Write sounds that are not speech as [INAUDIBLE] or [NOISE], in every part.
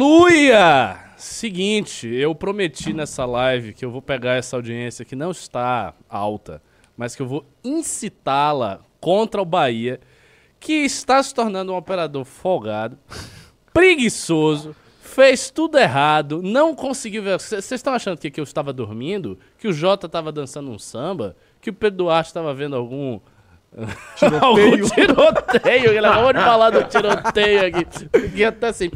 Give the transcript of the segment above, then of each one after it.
Aleluia! Seguinte, eu prometi nessa live que eu vou pegar essa audiência que não está alta, mas que eu vou incitá-la contra o Bahia, que está se tornando um operador folgado, [LAUGHS] preguiçoso, fez tudo errado, não conseguiu ver. Vocês estão achando que, que eu estava dormindo? Que o Jota estava dançando um samba? Que o Pedro Duarte estava vendo algum. [LAUGHS] Tiroteio. algum tiroteio? Acabou de falar do tiroteio aqui. Fiquei até assim.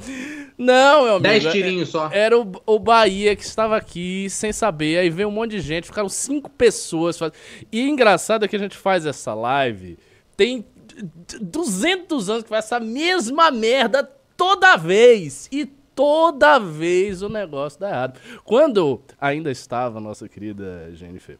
Não, meu amigo. Dez é- tirinhos só. Era o, o Bahia que estava aqui sem saber. Aí veio um monte de gente, ficaram cinco pessoas. faz- E engraçado é que a gente faz essa live. Tem d- d- 200 anos que faz essa mesma merda toda vez. E toda vez o negócio dá errado. Quando ainda estava a nossa querida Jennifer,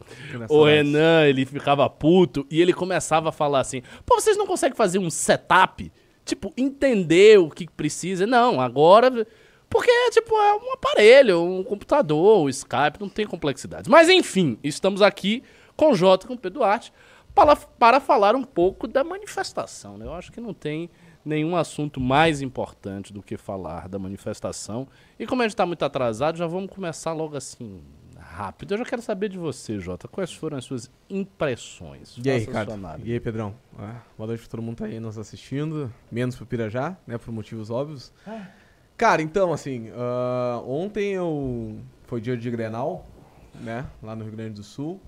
o. Renan, ele ficava puto e ele começava a falar assim: pô, vocês não conseguem fazer um setup? Tipo, entender o que precisa. Não, agora. Porque, tipo, é um aparelho, um computador, o Skype, não tem complexidades. Mas, enfim, estamos aqui com o Jota com o Pedro Duarte para, para falar um pouco da manifestação. Né? Eu acho que não tem nenhum assunto mais importante do que falar da manifestação. E como a gente está muito atrasado, já vamos começar logo assim, rápido. Eu já quero saber de você, Jota. Quais foram as suas impressões? E aí, Ricardo? E aí, Pedrão? Ah, boa noite pra todo mundo que tá aí nos assistindo. Menos pro Pirajá, né? Por motivos óbvios. Cara, então, assim, ah, ontem eu. Foi dia de Grenal, né? Lá no Rio Grande do Sul.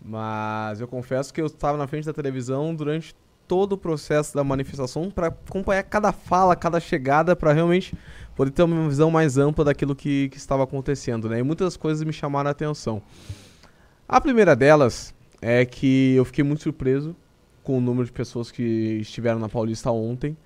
Mas eu confesso que eu estava na frente da televisão durante todo o processo da manifestação para acompanhar cada fala, cada chegada, para realmente poder ter uma visão mais ampla daquilo que, que estava acontecendo, né? E muitas coisas me chamaram a atenção. A primeira delas é que eu fiquei muito surpreso com o número de pessoas que estiveram na Paulista ontem.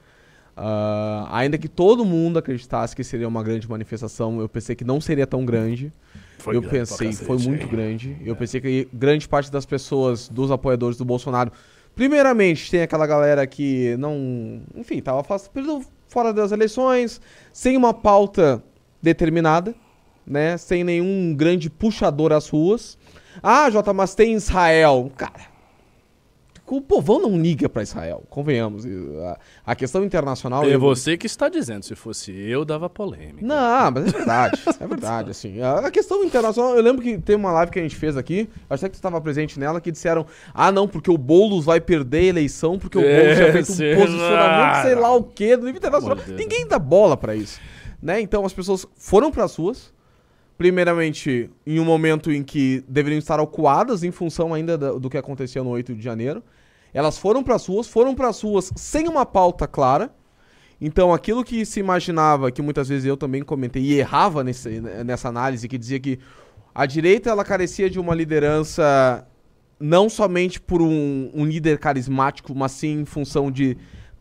Ah, ainda que todo mundo acreditasse que seria uma grande manifestação, eu pensei que não seria tão grande. Foi eu grande pensei, cacete, foi muito hein? grande. Eu pensei que grande parte das pessoas, dos apoiadores do Bolsonaro, primeiramente tem aquela galera que não, enfim, tava período fora das eleições, sem uma pauta determinada, né? Sem nenhum grande puxador às ruas. Ah, Jota, mas tem Israel. Cara, o povão não liga pra Israel, convenhamos. A, questão internacional. É eu- você que está dizendo. Se fosse eu, dava polêmica. não, mas é verdade. é verdade, assim. A questão internacional, eu lembro que tem uma live que a gente fez aqui, acho que você estava presente nela, que disseram: ah, não, porque o Boulos vai perder a eleição, porque o É, Boulos já fez um posicionamento, sei lá o quê, do nível internacional. Deus. Ninguém dá bola pra isso. Né? Então as pessoas foram pras ruas, primeiramente em um momento em que deveriam estar ocuadas em função ainda da- do que aconteceu no 8 de janeiro. Elas foram pras ruas, foram pras ruas sem uma pauta clara. Então, aquilo que se imaginava, que muitas vezes eu também comentei e errava nesse- nessa análise, que dizia que a direita ela carecia de uma liderança não somente por um, um líder carismático, mas sim em função de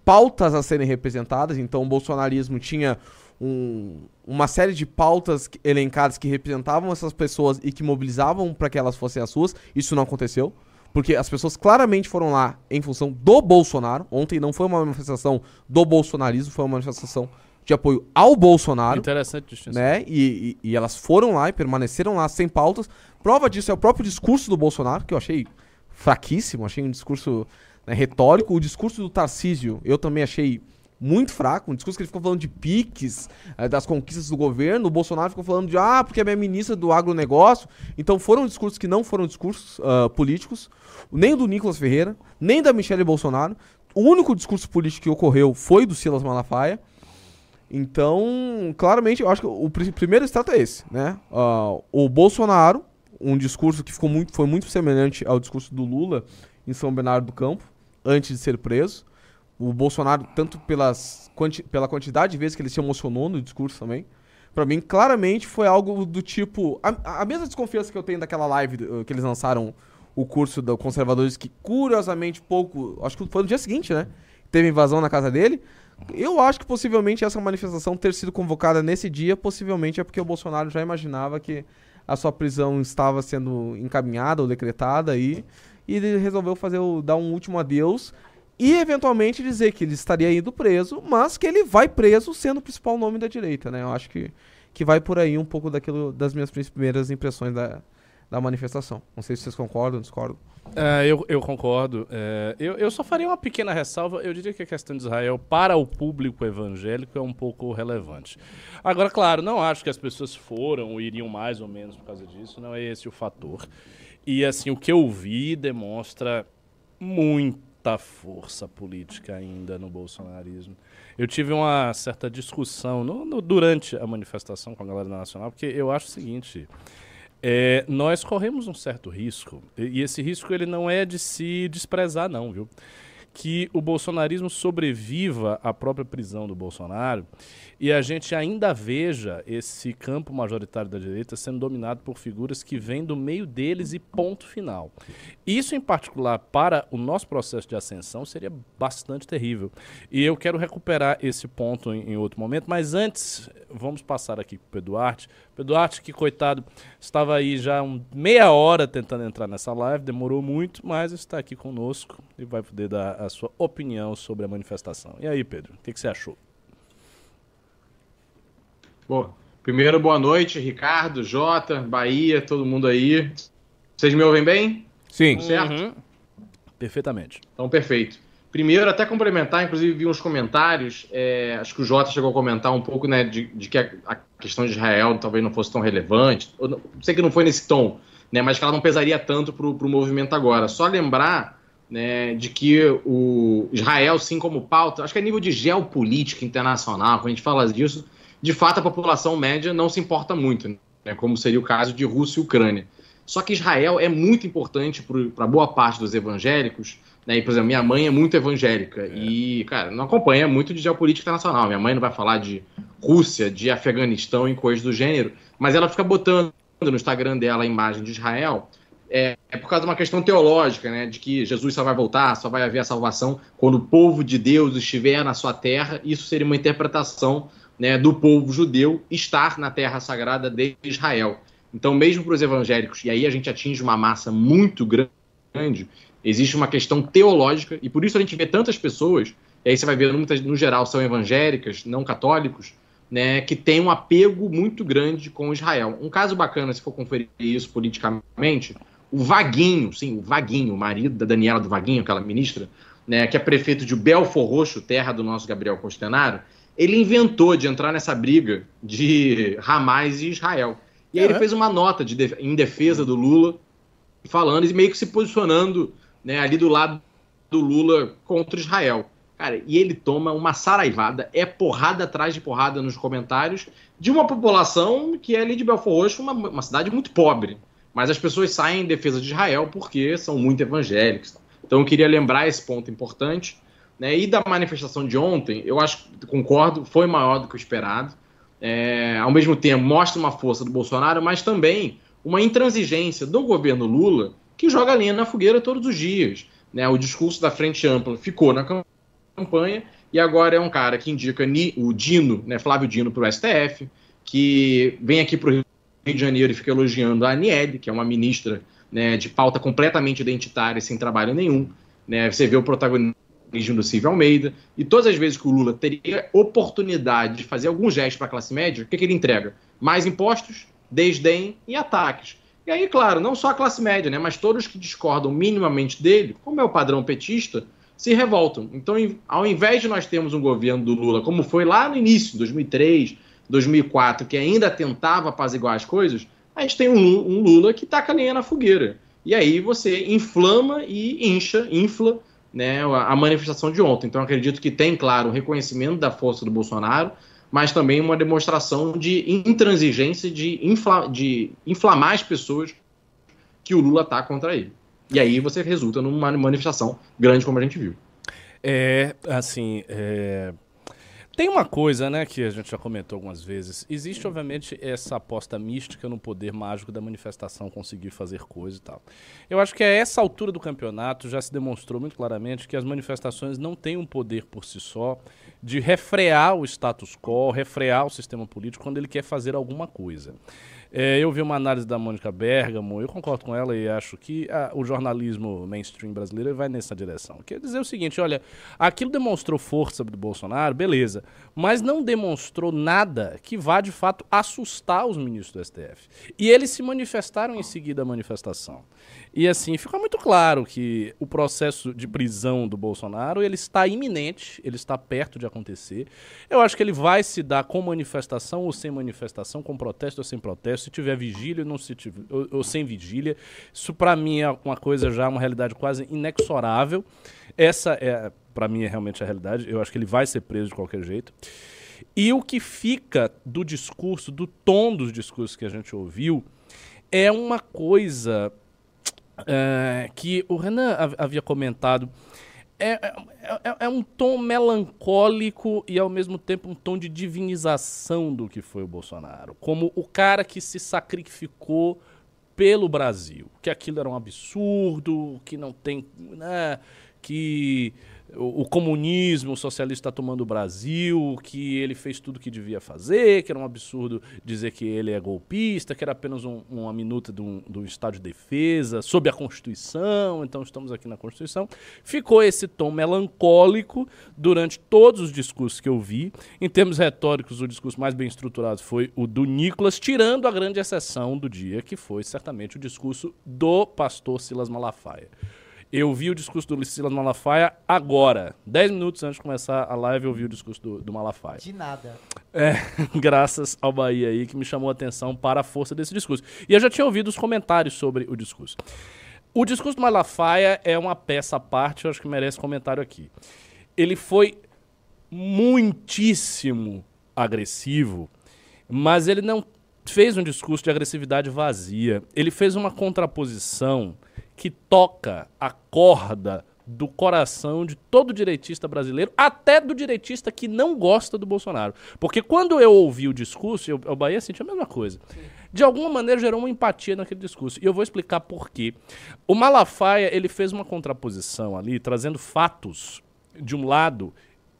pautas a serem representadas. Então, o bolsonarismo tinha um- uma série de pautas elencadas que representavam essas pessoas e que mobilizavam para que elas fossem as suas. Isso não aconteceu. Porque as pessoas claramente foram lá em função do Bolsonaro. Ontem não foi uma manifestação do bolsonarismo, foi uma manifestação de apoio ao Bolsonaro Interessante distinção. né? E, e- e elas foram lá e permaneceram lá sem pautas. Prova disso é o próprio discurso do Bolsonaro, que eu achei fraquíssimo, achei um discurso né, retórico. O discurso do Tarcísio eu também achei muito fraco, um discurso que ele ficou falando de piques, eh, das conquistas do governo. O Bolsonaro ficou falando de, ah, porque é minha ministra do agronegócio. Então foram discursos que não foram discursos ah, políticos, nem do Nicolas Ferreira, nem da Michelle Bolsonaro. O único discurso político que ocorreu foi do Silas Malafaia. Então, claramente, eu acho que o pri- primeiro extrato é esse, né? Ah, o Bolsonaro, um discurso que ficou muito, foi muito semelhante ao discurso do Lula em São Bernardo do Campo, antes de ser preso. O Bolsonaro, tanto pelas, quanti- pela quantidade de vezes que ele se emocionou no discurso também, pra mim, claramente foi algo do tipo. A, a mesma desconfiança que eu tenho daquela live que eles lançaram o curso do Conservadores, que curiosamente pouco. Acho que foi no dia seguinte, né? Teve invasão na casa dele. Eu acho que possivelmente essa manifestação ter sido convocada nesse dia, possivelmente é porque o Bolsonaro já imaginava que a sua prisão estava sendo encaminhada ou decretada aí, e ele resolveu fazer o, dar um último adeus e eventualmente dizer que ele estaria indo preso, mas que ele vai preso sendo o principal nome da direita, né? Eu acho que, que vai por aí um pouco daquilo das minhas primeiras impressões da, da manifestação. Não sei se vocês concordam, discordam. É, eu, eu concordo. É, eu, eu só faria uma pequena ressalva. Eu diria que a questão de Israel para o público evangélico é um pouco relevante. Agora, claro, não acho que as pessoas foram ou iriam mais ou menos por causa disso. Não é esse o fator. E assim, o que eu vi demonstra muita força política ainda no bolsonarismo. Eu tive uma certa discussão no, no, durante a manifestação com a galera da Nacional, porque eu acho o seguinte. É, nós corremos um certo risco, e esse risco ele não é de se desprezar, não, viu? Que o bolsonarismo sobreviva à própria prisão do Bolsonaro e a gente ainda veja esse campo majoritário da direita sendo dominado por figuras que vêm do meio deles e ponto final. Isso, em particular, para o nosso processo de ascensão, seria bastante terrível. E eu quero recuperar esse ponto em, em outro momento, mas antes, vamos passar aqui para o Duarte. Pedro Duarte, que coitado, estava aí já um, meia hora tentando entrar nessa live, demorou muito, mas está aqui conosco e vai poder dar a sua opinião sobre a manifestação. E aí, Pedro, o que, que você achou? Bom, primeiro, boa noite, Ricardo, Jota, Bahia, todo mundo aí. Vocês me ouvem bem? Sim. Certo? Uhum. Perfeitamente. Então, perfeito. Primeiro, até complementar, inclusive vi uns comentários, é, acho que o Jota chegou a comentar um pouco, né, de, de que a, a, questão de Israel talvez não fosse tão relevante. Não, sei que não foi nesse tom, né, mas que ela não pesaria tanto para o movimento agora. Só lembrar né, de que o Israel, sim, como pauta, acho que a nível de geopolítica internacional, quando a gente fala disso, de fato a população média não se importa muito, né, como seria o caso de Rússia e Ucrânia. Só que Israel é muito importante para boa parte dos evangélicos, né, e, por exemplo, minha mãe é muito evangélica é. e, cara, não acompanha muito de geopolítica internacional. Minha mãe não vai falar de Rússia, de Afeganistão e coisas do gênero, mas ela fica botando no Instagram dela a imagem de Israel é, é, por causa de uma questão teológica, né, de que Jesus só vai voltar, só vai haver a salvação quando o povo de Deus estiver na sua terra. Isso seria uma interpretação né, do povo judeu estar na terra sagrada de Israel. Então, mesmo para os evangélicos, e aí a gente atinge uma massa muito grande, existe uma questão teológica, e por isso a gente vê tantas pessoas, e aí você vai ver, muitas, no geral, são evangélicas, não católicos, né, que tem um apego muito grande com Israel. Um caso bacana, se for conferir isso politicamente, o Vaguinho, sim, o Vaguinho, o marido da Daniela do Vaguinho, aquela ministra, né, que é prefeito de Belfor Roxo, terra do nosso Gabriel Costenaro, ele inventou de entrar nessa briga de Hamas e Israel. E aí ele fez uma nota de, em defesa do Lula, falando e meio que se posicionando né, ali do lado do Lula contra Israel. Cara, e ele toma uma saraivada, é porrada atrás de porrada nos comentários de uma população que é ali de Belfort Roxo, uma, uma cidade muito pobre. Mas as pessoas saem em defesa de Israel porque são muito evangélicos. Então eu queria lembrar esse ponto importante. Né? E da manifestação de ontem, eu acho, concordo, foi maior do que o esperado. É, ao mesmo tempo, mostra uma força do Bolsonaro, mas também uma intransigência do governo Lula, que joga linha na fogueira todos os dias. Né? O discurso da Frente Ampla ficou na campanha e agora é um cara que indica o Dino, né, Flávio Dino, para o STF, que vem aqui para o Rio de Janeiro e fica elogiando a Aniele, que é uma ministra né, de pauta completamente identitária, sem trabalho nenhum. Né? Você vê o protagonista do Silvio Almeida, e todas as vezes que o Lula teria oportunidade de fazer algum gesto para a classe média, o que, que ele entrega? Mais impostos, desdém e ataques. E aí, claro, não só a classe média, né, mas todos que discordam minimamente dele, como é o padrão petista, se revoltam. Então, ao invés de nós termos um governo do Lula, como foi lá no início, 2003, 2004, que ainda tentava apaziguar as coisas, a gente tem um, Lula que taca lenha na fogueira. E aí você inflama e incha, infla né, a manifestação de ontem. Então, acredito que tem, claro, o reconhecimento da força do Bolsonaro, mas também uma demonstração de intransigência, de, infla, de inflamar as pessoas que o Lula está contra ele. E aí você resulta numa manifestação grande, como a gente viu. É, assim, é, tem uma coisa, né, que a gente já comentou algumas vezes. Existe, obviamente, essa aposta mística no poder mágico da manifestação conseguir fazer coisa e tal. Eu acho que a essa altura do campeonato já se demonstrou muito claramente que as manifestações não têm um poder por si só de refrear o status quo, refrear o sistema político quando ele quer fazer alguma coisa. É, eu vi uma análise da Mônica Bergamo, eu concordo com ela e acho que ah, o jornalismo mainstream brasileiro vai nessa direção. Quer dizer o seguinte, olha, aquilo demonstrou força do Bolsonaro, beleza, mas não demonstrou nada que vá de fato assustar os ministros do STF. E eles se manifestaram em seguida à manifestação. E assim, fica muito claro que o processo de prisão do Bolsonaro, ele está iminente, ele está perto de acontecer. Eu acho que ele vai se dar com manifestação ou sem manifestação, com protesto ou sem protesto, se tiver vigília não se tiver, ou, ou sem vigília. Isso para mim é uma coisa já, uma realidade quase inexorável. Essa é, para mim é realmente a realidade. Eu acho que ele vai ser preso de qualquer jeito. E o que fica do discurso, do tom dos discursos que a gente ouviu, é uma coisa é, que o Renan havia comentado. É, é, é, é, um tom melancólico e ao mesmo tempo um tom de divinização do que foi o Bolsonaro. Como o cara que se sacrificou pelo Brasil. Que aquilo era um absurdo, que não tem. Né, que o, o comunismo, o socialista está tomando o Brasil, que ele fez tudo o que devia fazer, que era um absurdo dizer que ele é golpista, que era apenas um, uma minuta do, do Estado de defesa, sob a Constituição, então estamos aqui na Constituição. Ficou esse tom melancólico durante todos os discursos que eu vi. Em termos retóricos, o discurso mais bem estruturado foi o do Nicolas, tirando a grande exceção do dia, que foi certamente o discurso do pastor Silas Malafaia. Eu vi o discurso do Silas Malafaia agora. Dez minutos antes de começar a live, eu vi o discurso do, do Malafaia. De nada. É, [LAUGHS] graças ao Bahia aí, que me chamou a atenção para a força desse discurso. E eu já tinha ouvido os comentários sobre o discurso. O discurso do Malafaia é uma peça à parte, eu acho que merece comentário aqui. Ele foi muitíssimo agressivo, mas ele não fez um discurso de agressividade vazia. Ele fez uma contraposição que toca a corda do coração de todo direitista brasileiro, até do direitista que não gosta do Bolsonaro. Porque quando eu ouvi o discurso, eu, o Bahia sentiu a mesma coisa. De alguma maneira gerou uma empatia naquele discurso. E eu vou explicar por quê. O Malafaia, ele fez uma contraposição ali, trazendo fatos de um lado,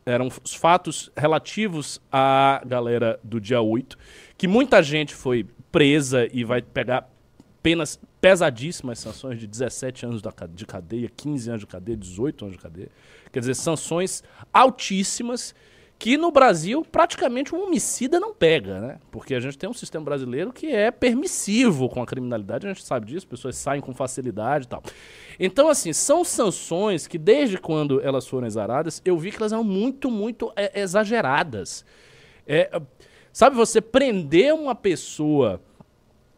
eram os fatos relativos à galera do dia 8, que muita gente foi presa e vai pegar penas pesadíssimas, sanções de 17 anos de cadeia, 15 anos de cadeia, 18 anos de cadeia. Quer dizer, sanções altíssimas que no Brasil praticamente um homicida não pega, né? Porque a gente tem um sistema brasileiro que é permissivo com a criminalidade, a gente sabe disso, pessoas saem com facilidade e tal. Então, assim, são sanções que desde quando elas foram exaradas, eu vi que elas eram muito, muito é, exageradas. É, sabe, você prender uma pessoa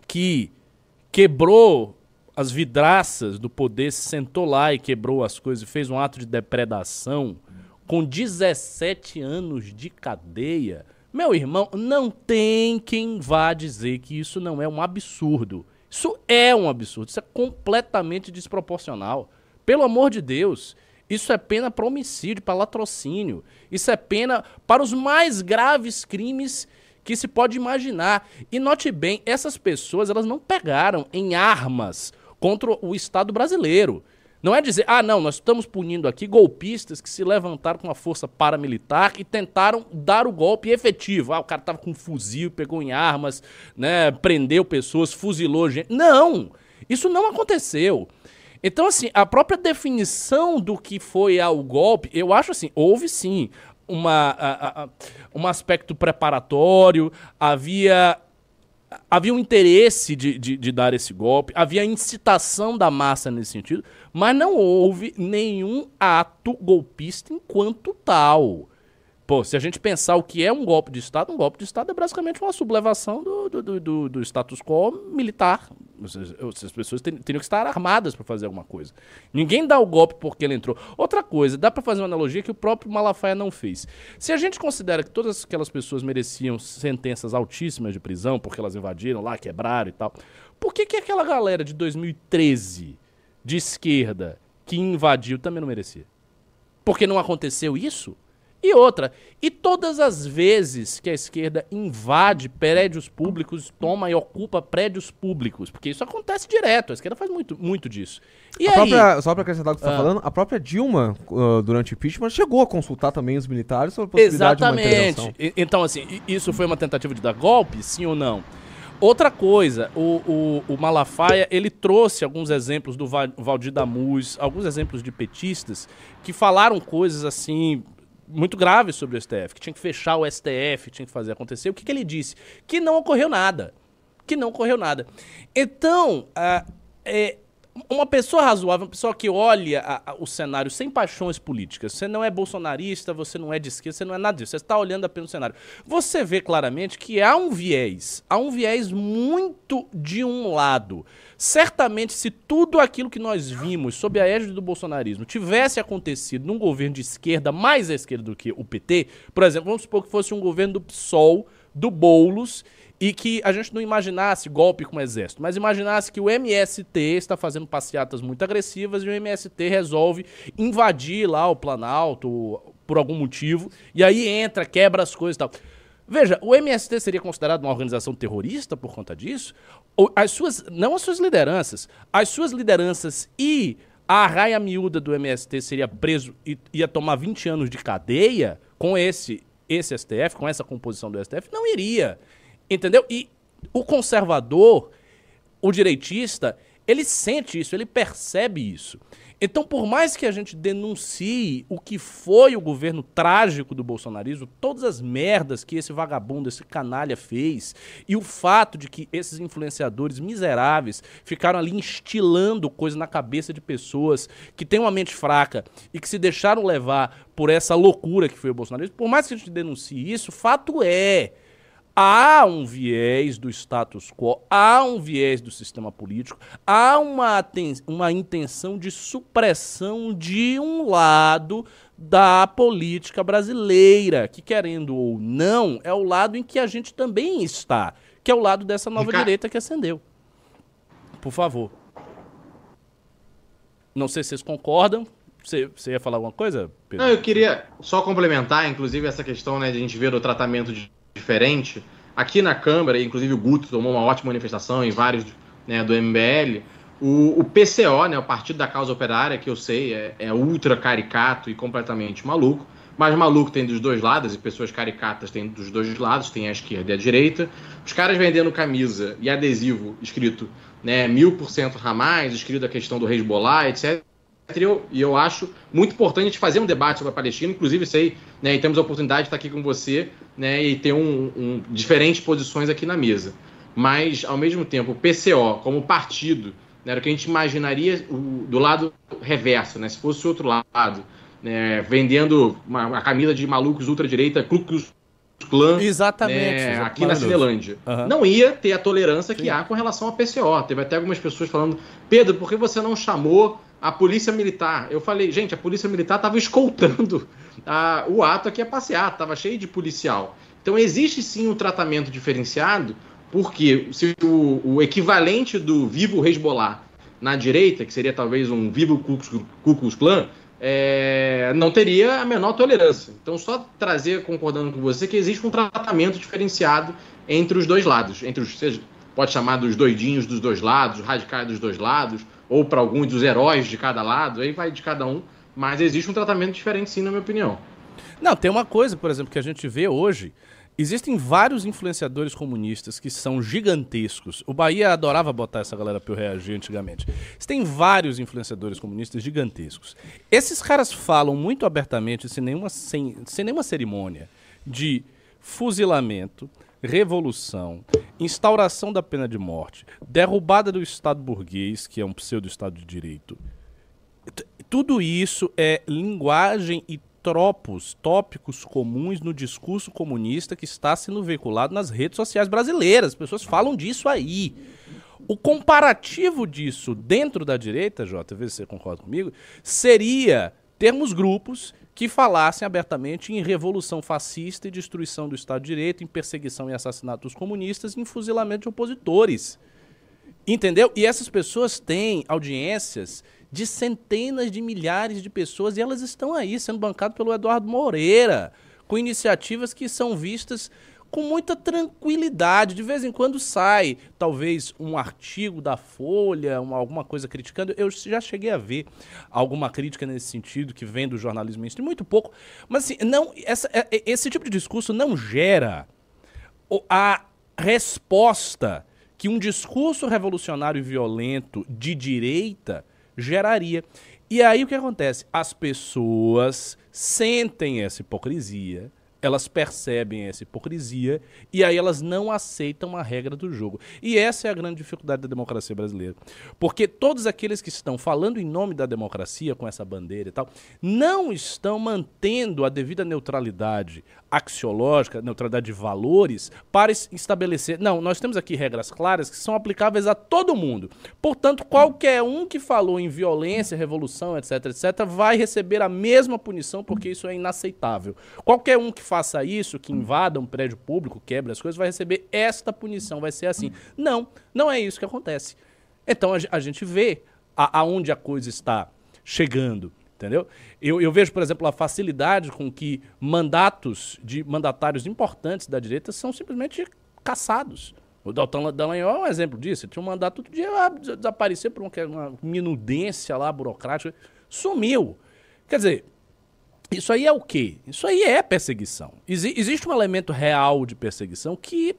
que quebrou as vidraças do poder, se sentou lá e quebrou as coisas fez um ato de depredação com 17 anos de cadeia. Meu irmão, não tem quem vá dizer que isso não é um absurdo. Isso é um absurdo, isso é completamente desproporcional. Pelo amor de Deus, isso é pena para homicídio, para latrocínio. Isso é pena para os mais graves crimes que se pode imaginar. E note bem, essas pessoas elas não pegaram em armas contra o Estado brasileiro. Não é dizer, ah, não, nós estamos punindo aqui golpistas que se levantaram com a força paramilitar e tentaram dar o golpe efetivo. Ah, o cara estava com um fuzil, pegou em armas, né, prendeu pessoas, fuzilou gente. Não! Isso não aconteceu. Então, assim, a própria definição do que foi ao golpe, eu acho assim, houve sim uma, a, a, um aspecto preparatório, havia, havia um interesse de, de, de, dar esse golpe, havia incitação da massa nesse sentido, mas não houve nenhum ato golpista enquanto tal. Pô, se a gente pensar o que é um golpe de Estado, um golpe de Estado é basicamente uma sublevação do, do, do, do status quo militar. As pessoas teriam que estar armadas para fazer alguma coisa. Ninguém dá o golpe porque ele entrou. Outra coisa, dá para fazer uma analogia que o próprio Malafaia não fez. Se a gente considera que todas aquelas pessoas mereciam sentenças altíssimas de prisão porque elas invadiram lá, quebraram e tal, por que, que aquela galera de 2013 de esquerda que invadiu também não merecia? Porque não aconteceu isso? E outra, e todas as vezes que a esquerda invade prédios públicos, toma e ocupa prédios públicos, porque isso acontece direto, a esquerda faz muito, muito disso. E A aí, própria- só pra acrescentar o que você tá Ah. falando, a própria Dilma, uh, durante o impeachment, chegou a consultar também os militares sobre a possibilidade de uma intervenção. Exatamente. E- Então, assim, isso foi uma tentativa de dar golpe, sim ou não? Outra coisa, o, o, o Malafaia, ele trouxe alguns exemplos do Va- Valdir Damus, alguns exemplos de petistas que falaram coisas assim muito graves sobre o STF, que tinha que fechar o STF, tinha que fazer acontecer. O que, que ele disse? Que não ocorreu nada. Que não ocorreu nada. Então, ah, é, uma pessoa razoável, uma pessoa que olha a- a- o cenário sem paixões políticas, você não é bolsonarista, você não é de esquerda, você não é nada disso, você está olhando apenas o cenário. Você vê claramente que há um viés, há um viés muito de um lado. Certamente, se tudo aquilo que nós vimos sob a égide do bolsonarismo tivesse acontecido num governo de esquerda, mais à esquerda do que o PT, por exemplo, vamos supor que fosse um governo do PSOL, do Boulos, e que a gente não imaginasse golpe com o exército, mas imaginasse que o MST está fazendo passeatas muito agressivas e o MST resolve invadir lá o Planalto por algum motivo, e aí entra, quebra as coisas e tal. Veja, o MST seria considerado uma organização terrorista por conta disso? As suas, não as suas lideranças, as suas lideranças e a raia miúda do MST seria preso e ia tomar 20 anos de cadeia com esse esse STF, com essa composição do STF? Não iria. Entendeu? E o conservador, o direitista, ele sente isso, ele percebe isso. Então, por mais que a gente denuncie o que foi o governo trágico do bolsonarismo, todas as merdas que esse vagabundo, esse canalha fez, e o fato de que esses influenciadores miseráveis ficaram ali instilando coisa na cabeça de pessoas que têm uma mente fraca e que se deixaram levar por essa loucura que foi o bolsonarismo, por mais que a gente denuncie isso, fato é há um viés do status quo, há um viés do sistema político, há uma, uma intenção de supressão de um lado da política brasileira, que querendo ou não, é o lado em que a gente também está, que é o lado dessa nova Ricardo- direita que ascendeu. Por favor. Não sei se vocês concordam. Você, você ia falar alguma coisa, Pedro? Não, eu queria só complementar, inclusive, essa questão né, de a gente ver o tratamento de- diferente. Aqui na Câmara, inclusive o Guto tomou uma ótima manifestação em vários né, do MBL. O, o PCO, né, o Partido da Causa Operária, que eu sei é, é ultra caricato e completamente maluco, mas maluco tem dos dois lados e pessoas caricatas tem dos dois lados, tem a esquerda e a direita. Os caras vendendo camisa e adesivo escrito né, mil por cento Hamas, escrito a questão do Hezbollah, etc. E eu, acho muito importante a gente fazer um debate sobre a Palestina, inclusive sei, né, e temos a oportunidade de estar aqui com você, né, e ter um, um- diferentes posições aqui na mesa. Mas, ao mesmo tempo, o PCO, como partido, né, era o que a gente imaginaria o- do lado reverso, né, se fosse o outro lado, né, vendendo uma, uma camisa de malucos ultradireita, Klan, Exatamente. né, aqui na Cinelândia. Aham. Não ia ter a tolerância que Sim. há com relação ao PCO. Teve até algumas pessoas falando, Pedro, por que você não chamou a polícia militar? Eu falei, gente, a polícia militar estava escoltando a- o ato aqui a passear, estava cheio de policial. Então existe sim um tratamento diferenciado, porque se o, o equivalente do vivo Hezbollah na direita, que seria talvez um vivo Ku Klux- é, não teria a menor tolerância. Então, só trazer, concordando com você, que existe um tratamento diferenciado entre os dois lados. Entre os, seja, pode chamar dos doidinhos dos dois lados, os radicais dos dois lados, ou para alguns dos heróis de cada lado, aí vai de cada um. Mas existe um tratamento diferente, sim, na minha opinião. Não, tem uma coisa, por exemplo, que a gente vê hoje. Existem vários influenciadores comunistas que são gigantescos. O Bahia adorava botar essa galera pra eu reagir antigamente. Tem vários influenciadores comunistas gigantescos. Esses caras falam muito abertamente, sem nenhuma, sem, sem nenhuma cerimônia, de fuzilamento, revolução, instauração da pena de morte, derrubada do Estado burguês, que é um pseudo-Estado de direito, Tudo isso é linguagem e tropos, tópicos comuns no discurso comunista que está sendo veiculado nas redes sociais brasileiras. As pessoas falam disso aí. O comparativo disso dentro da direita, se você concorda comigo, seria termos grupos que falassem abertamente em revolução fascista e destruição do Estado de Direito, em perseguição e assassinato dos comunistas, em fuzilamento de opositores. Entendeu? E essas pessoas têm audiências de centenas de milhares de pessoas e elas estão aí sendo bancadas pelo Eduardo Moreira, com iniciativas que são vistas com muita tranquilidade. De vez em quando sai, talvez, um artigo da Folha, uma, alguma coisa criticando. Eu já cheguei a ver alguma crítica nesse sentido, que vem do jornalismo mainstream, muito pouco. Mas, assim, não, essa, é, é, esse tipo de discurso não gera a resposta que um discurso revolucionário e violento de direita geraria. E aí o que acontece? As pessoas sentem essa hipocrisia elas percebem essa hipocrisia e aí elas não aceitam a regra do jogo. E essa é a grande dificuldade da democracia brasileira. Porque todos aqueles que estão falando em nome da democracia com essa bandeira e tal, não estão mantendo a devida neutralidade axiológica, neutralidade de valores, para estabelecer. Não, nós temos aqui regras claras que são aplicáveis a todo mundo. Portanto, qualquer um que falou em violência, revolução, etc, etc, vai receber a mesma punição porque isso é inaceitável. Qualquer um que faça isso, que invada um prédio público, quebra as coisas, vai receber esta punição, vai ser assim. Não, não é isso que acontece. Então a, a gente vê a, aonde a coisa está chegando. Entendeu? Eu, eu, vejo, por exemplo, a facilidade com que mandatos de mandatários importantes da direita são simplesmente caçados. O Dalton Dallagnol é um exemplo disso. Ele tinha um mandato todo dia ah, desaparecer por uma minudência lá burocrática. Sumiu. Quer dizer, isso aí é o quê? Isso aí é perseguição. Ex existe um elemento real de perseguição que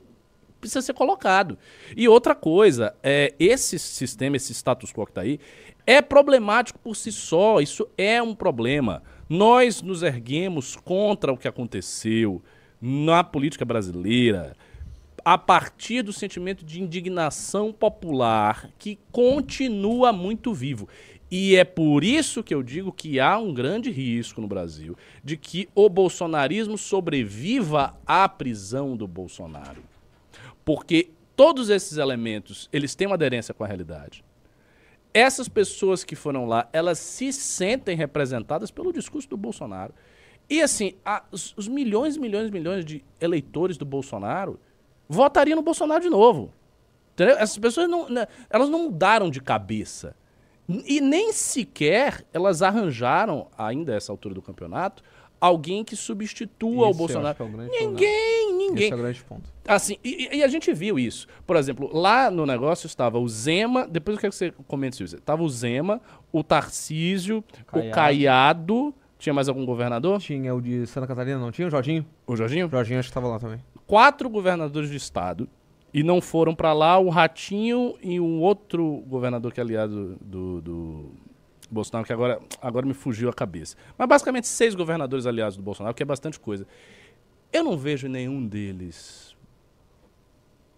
precisa ser colocado. E outra coisa, é, esse sistema, esse status quo que está aí, é problemático por si só. Isso é um problema. Nós nos erguemos contra o que aconteceu na política brasileira a partir do sentimento de indignação popular que continua muito vivo. E é por isso que eu digo que há um grande risco no Brasil de que o bolsonarismo sobreviva à prisão do Bolsonaro. Porque todos esses elementos, eles têm uma aderência com a realidade essas pessoas que foram lá, elas se sentem representadas pelo discurso do Bolsonaro. E assim, os, milhões, milhões, milhões de eleitores do Bolsonaro votariam no Bolsonaro de novo. Entendeu? Essas pessoas não, né, elas não mudaram de cabeça. E nem sequer elas arranjaram, ainda a essa altura do campeonato, alguém que substitua o Bolsonaro. É o ninguém, problema. ninguém. Esse é o grande ponto. Assim, e, e, a gente viu isso. Por exemplo, lá no negócio estava o Zema, depois eu quero que você comente isso. Estava o Zema, o Tarcísio, Caiado. o Caiado. Tinha mais algum governador? Tinha o de Santa Catarina, não tinha? O Jorginho? O Jorginho? O Jorginho acho que estava lá também. Quatro governadores de estado. E não foram para lá o Ratinho e um outro governador que é aliado do, do Bolsonaro, que agora, agora me fugiu a cabeça. Mas basicamente seis governadores aliados do Bolsonaro, que é bastante coisa. Eu não vejo nenhum deles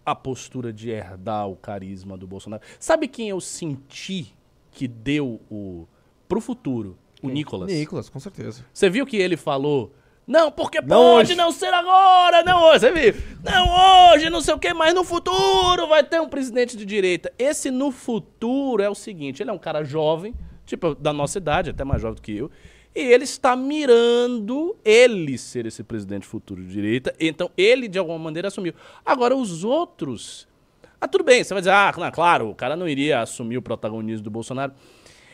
a postura de herdar o carisma do Bolsonaro. Sabe quem eu senti que deu o pro futuro? O Nicolas. Nicolas, com certeza. Você viu que ele falou não, porque não pode hoje. não ser agora, não hoje, você viu? Não hoje, não sei o que, mas no futuro vai ter um presidente de direita. Esse no futuro é o seguinte, ele é um cara jovem, tipo, da nossa idade, até mais jovem do que eu. E ele está mirando ele ser esse presidente futuro de direita. Então, ele, de alguma maneira, assumiu. Agora, os outros. Ah, tudo bem, você vai dizer, ah, não, claro, o cara não iria assumir o protagonismo do Bolsonaro.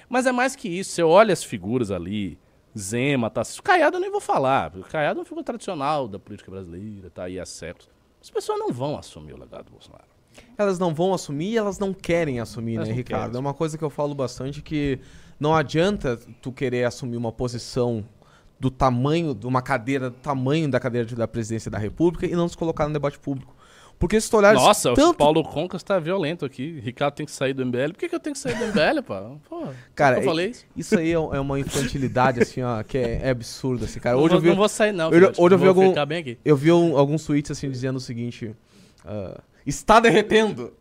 Mas é mais que isso. Você olha as figuras ali, Zema, tá. Caiado eu nem vou falar. Caiado é uma figura tradicional da política brasileira, tá aí, é certo. As pessoas não vão assumir o legado do Bolsonaro. Elas não vão assumir e elas não querem assumir, elas né, Ricardo? Querem. É uma coisa que eu falo bastante que não adianta tu querer assumir uma posição do tamanho, de uma cadeira, do tamanho da cadeira da presidência da República e não se colocar no debate público. Porque se tu olhar Nossa, tanto... o Paulo Concas tá violento aqui. Ricardo tem que sair do MBL. Por que, que eu tenho que sair do MBL, pô? pô cara, eu falei isso? Isso aí é, é uma infantilidade, assim, ó, que é, é absurda, assim, cara. Hoje não, eu vi... não vou sair, não. Hoje, hoje eu vi algum... Eu vi um, alguns tweets, assim, dizendo o seguinte... Uh, está derretendo.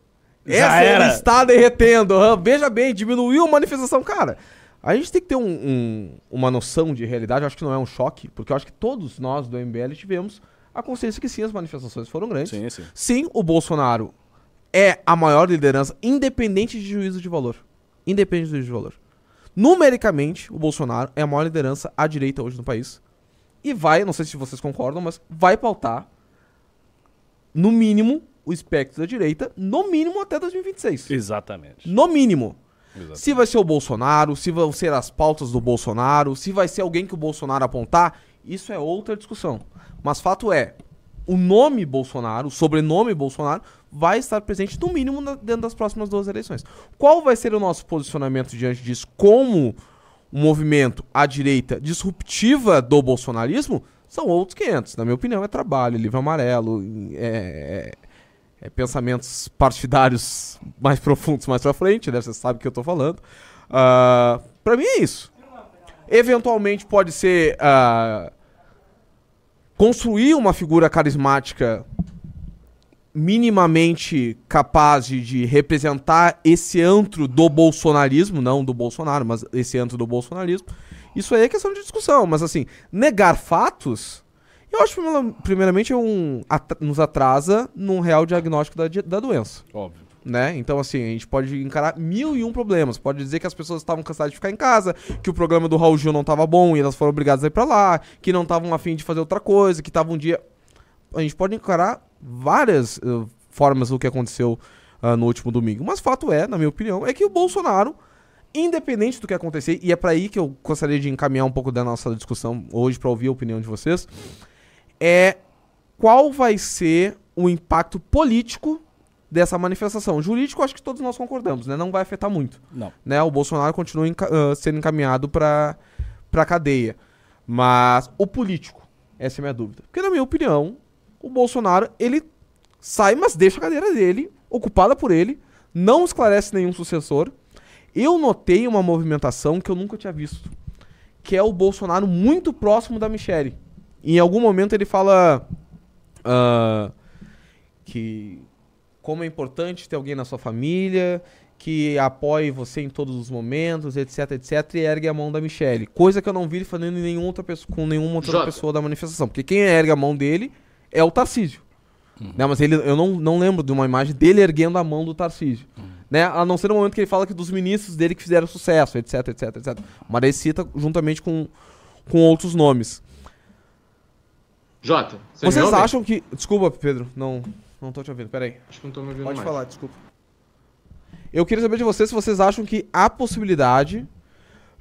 Já Essa era. está derretendo. Veja bem, diminuiu a manifestação. Cara, a gente tem que ter um, um, uma noção de realidade. Eu acho que não é um choque, porque eu acho que todos nós do MBL tivemos a consciência que sim, as manifestações foram grandes. Sim, sim. Sim, o Bolsonaro é a maior liderança, independente de juízo de valor. Independente do juízo de valor. Numericamente, o Bolsonaro é a maior liderança à direita hoje no país. E vai, não sei se vocês concordam, mas vai pautar, no mínimo, o espectro da direita, no mínimo até 2026. Exatamente. No mínimo. Exato. Se vai ser o Bolsonaro, se vão ser as pautas do Bolsonaro, se vai ser alguém que o Bolsonaro apontar, isso é outra discussão. Mas fato é, o nome Bolsonaro, o sobrenome Bolsonaro, vai estar presente no mínimo na- dentro das próximas duas eleições. Qual vai ser o nosso posicionamento diante disso como um movimento à direita disruptiva do bolsonarismo? São outros 500. Na minha opinião, é trabalho, livro amarelo, é, é- é pensamentos partidários mais profundos mais pra frente, né? Você sabe o que eu tô falando. Ah, pra mim é isso. Eventualmente pode ser ah, construir uma figura carismática minimamente capaz de, de representar esse antro do bolsonarismo, não do Bolsonaro, mas esse antro do bolsonarismo. Isso aí é questão de discussão, mas assim, negar fatos, eu acho primeiramente é um, atra- nos atrasa num real diagnóstico da, da doença Óbvio. Né? Então, assim, a gente pode encarar mil e um problemas. Pode dizer que as pessoas estavam cansadas de ficar em casa, que o programa do Raul Gil não tava bom e elas foram obrigadas a ir pra lá, que não estavam afim de fazer outra coisa, que tava um dia. A gente pode encarar várias eh, formas do que aconteceu ah, no último domingo. Mas fato é, na minha opinião, é que o Bolsonaro, independente do que acontecer, e é pra aí que eu gostaria de encaminhar um pouco da nossa discussão hoje pra ouvir a opinião de vocês, é qual vai ser o impacto político dessa manifestação. Jurídico, acho que todos nós concordamos, né? Não vai afetar muito. Não. Né? O Bolsonaro continua enca- ah, sendo encaminhado para para cadeia. Mas o político, essa é a minha dúvida. Porque na minha opinião, o Bolsonaro, ele sai, mas deixa a cadeira dele ocupada por ele, não esclarece nenhum sucessor. Eu notei uma movimentação que eu nunca tinha visto, que é o Bolsonaro muito próximo da Michelle. Em algum momento ele fala ah, que como é importante ter alguém na sua família, que apoie você em todos os momentos, etc, etc, e ergue a mão da Michelle. Coisa que eu não vi ele fazendo nenhuma outra pessoa, com nenhuma outra Jota. pessoa da manifestação. Porque quem ergue a mão dele é o Tarcísio. Né, mas ele, eu não, não lembro de uma imagem dele erguendo a mão do Tarcísio. Né, a não ser no momento que ele fala que dos ministros dele que fizeram sucesso, etc, etc, etc. Mas ele cita juntamente com, com outros nomes. Jota, você Vocês acham que. Desculpa, Pedro, não, não tô te ouvindo, peraí. Acho que não tô me ouvindo Pode mais. falar, desculpa. Eu queria saber de vocês se vocês acham que há possibilidade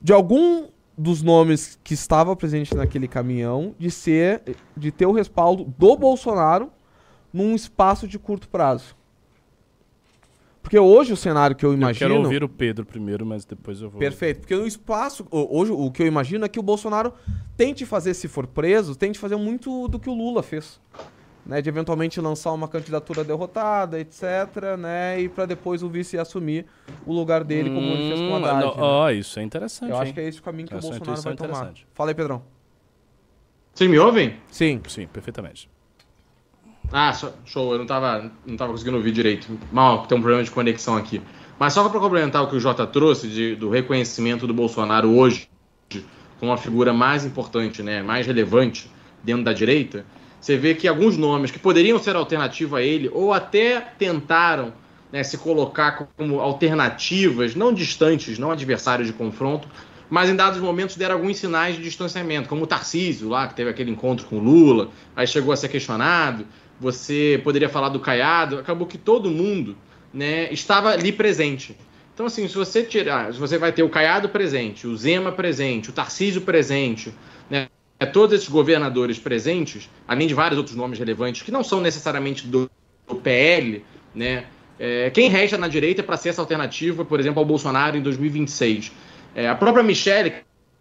de algum dos nomes que estava presente naquele caminhão de ser de ter o respaldo do Bolsonaro num espaço de curto prazo. Porque hoje o cenário que eu Eu imagino quero ouvir o Pedro primeiro, mas depois eu vou. Perfeito, porque o espaço, hoje o que eu imagino é que o Bolsonaro tente fazer, se for preso, tente fazer muito do que o Lula fez. Né, de eventualmente lançar uma candidatura derrotada, etc, né, e pra depois o vice assumir o lugar dele, como ele fez com o Hum, Haddad. né? Ó, isso é interessante. Eu acho hein? que é esse o caminho que Essa é o Bolsonaro vai intuição tomar. Fala aí, Pedrão. Vocês me ouvem? Sim. Sim, perfeitamente. Ah, show, eu não tava, não tava conseguindo ouvir direito. Mal, tem um problema de conexão aqui. Mas só para complementar o que o Jota trouxe de- do reconhecimento do Bolsonaro hoje como uma figura mais importante, né, mais relevante dentro da direita, você vê que alguns nomes que poderiam ser alternativa a ele ou até tentaram né, se colocar como alternativas, não distantes, não adversários de confronto, mas em dados momentos deram alguns sinais de distanciamento, como o Tarcísio lá, que teve aquele encontro com o Lula, aí chegou a ser questionado. Você poderia falar do Caiado, acabou que todo mundo né, estava ali presente. Então, assim, se você tirar, você vai ter o Caiado presente, o Zema presente, o Tarcísio presente, né, é, todos esses governadores presentes, além de vários outros nomes relevantes que não são necessariamente do, do PL, né, é, quem resta na direita para ser essa alternativa, por exemplo, ao Bolsonaro em 2026? É, a própria Michelle,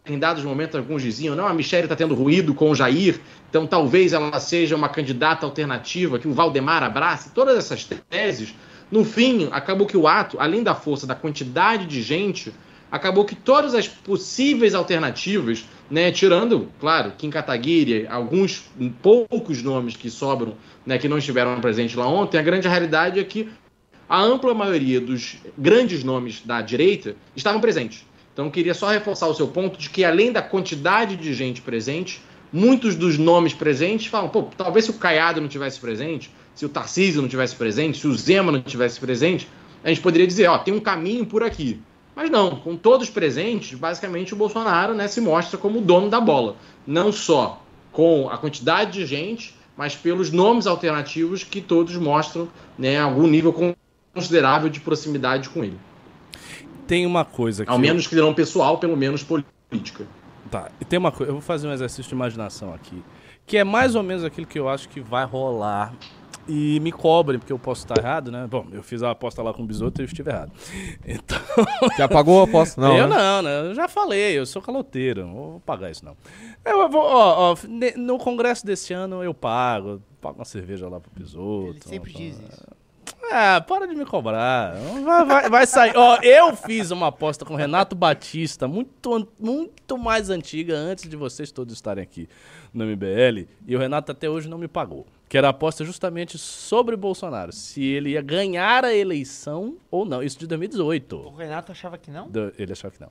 em dados momentos, alguns diziam, não, a Michelle está tendo ruído com o Jair, então talvez ela seja uma candidata alternativa, que o Valdemar abrace. Todas essas teses, no fim, acabou que o ato, além da força da quantidade de gente, acabou que todas as possíveis alternativas, né, tirando, claro, Kim Kataguiri, alguns poucos nomes que sobram, né, que não estiveram presentes lá ontem, a grande realidade é que a ampla maioria dos grandes nomes da direita estavam presentes. Então, queria só reforçar o seu ponto de que, além da quantidade de gente presente, muitos dos nomes presentes falam, pô, talvez se o Caiado não tivesse presente, se o Tarcísio não tivesse presente, se o Zema não tivesse presente, a gente poderia dizer, ó, tem um caminho por aqui. Mas não, com todos presentes, basicamente o Bolsonaro né, se mostra como o dono da bola. Não só com a quantidade de gente, mas pelos nomes alternativos que todos mostram né, algum nível considerável de proximidade com ele. tem uma coisa que. Ao menos que não pessoal, pelo menos política. Tá, e tem uma coisa, eu vou fazer um exercício de imaginação aqui, que é mais ou menos aquilo que eu acho que vai rolar. E me cobrem, porque eu posso estar errado, né? Bom, eu fiz a aposta lá com o Bisoto e eu estive errado. [LAUGHS] Então, Já pagou a aposta? Não, eu né? não, né? Eu já falei, eu sou caloteiro, não vou pagar isso não. Eu vou, ó, ó, no congresso desse ano eu pago, pago uma cerveja lá pro Bisoto. Ele sempre tá? diz isso. Ah, para de me cobrar. Vai, vai- vai sair. Ó, eu fiz uma aposta com o Renato Batista, muito, muito mais antiga, antes de vocês todos estarem aqui no MBL, e o Renato até hoje não me pagou. Que era a aposta justamente sobre Bolsonaro, se ele ia ganhar a eleição ou não. Isso de 2018. O Renato achava que não? Do- ele achava que não.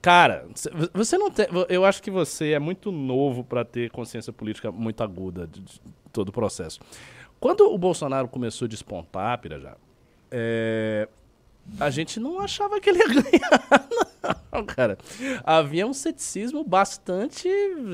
Cara, cê- você não tem. Eu acho que você é muito novo pra ter consciência política muito aguda de, de todo o processo. Quando o Bolsonaro começou a despontar, Pirajá, é, a gente não achava que ele ia [LAUGHS] ganhar, não, cara. Havia um ceticismo bastante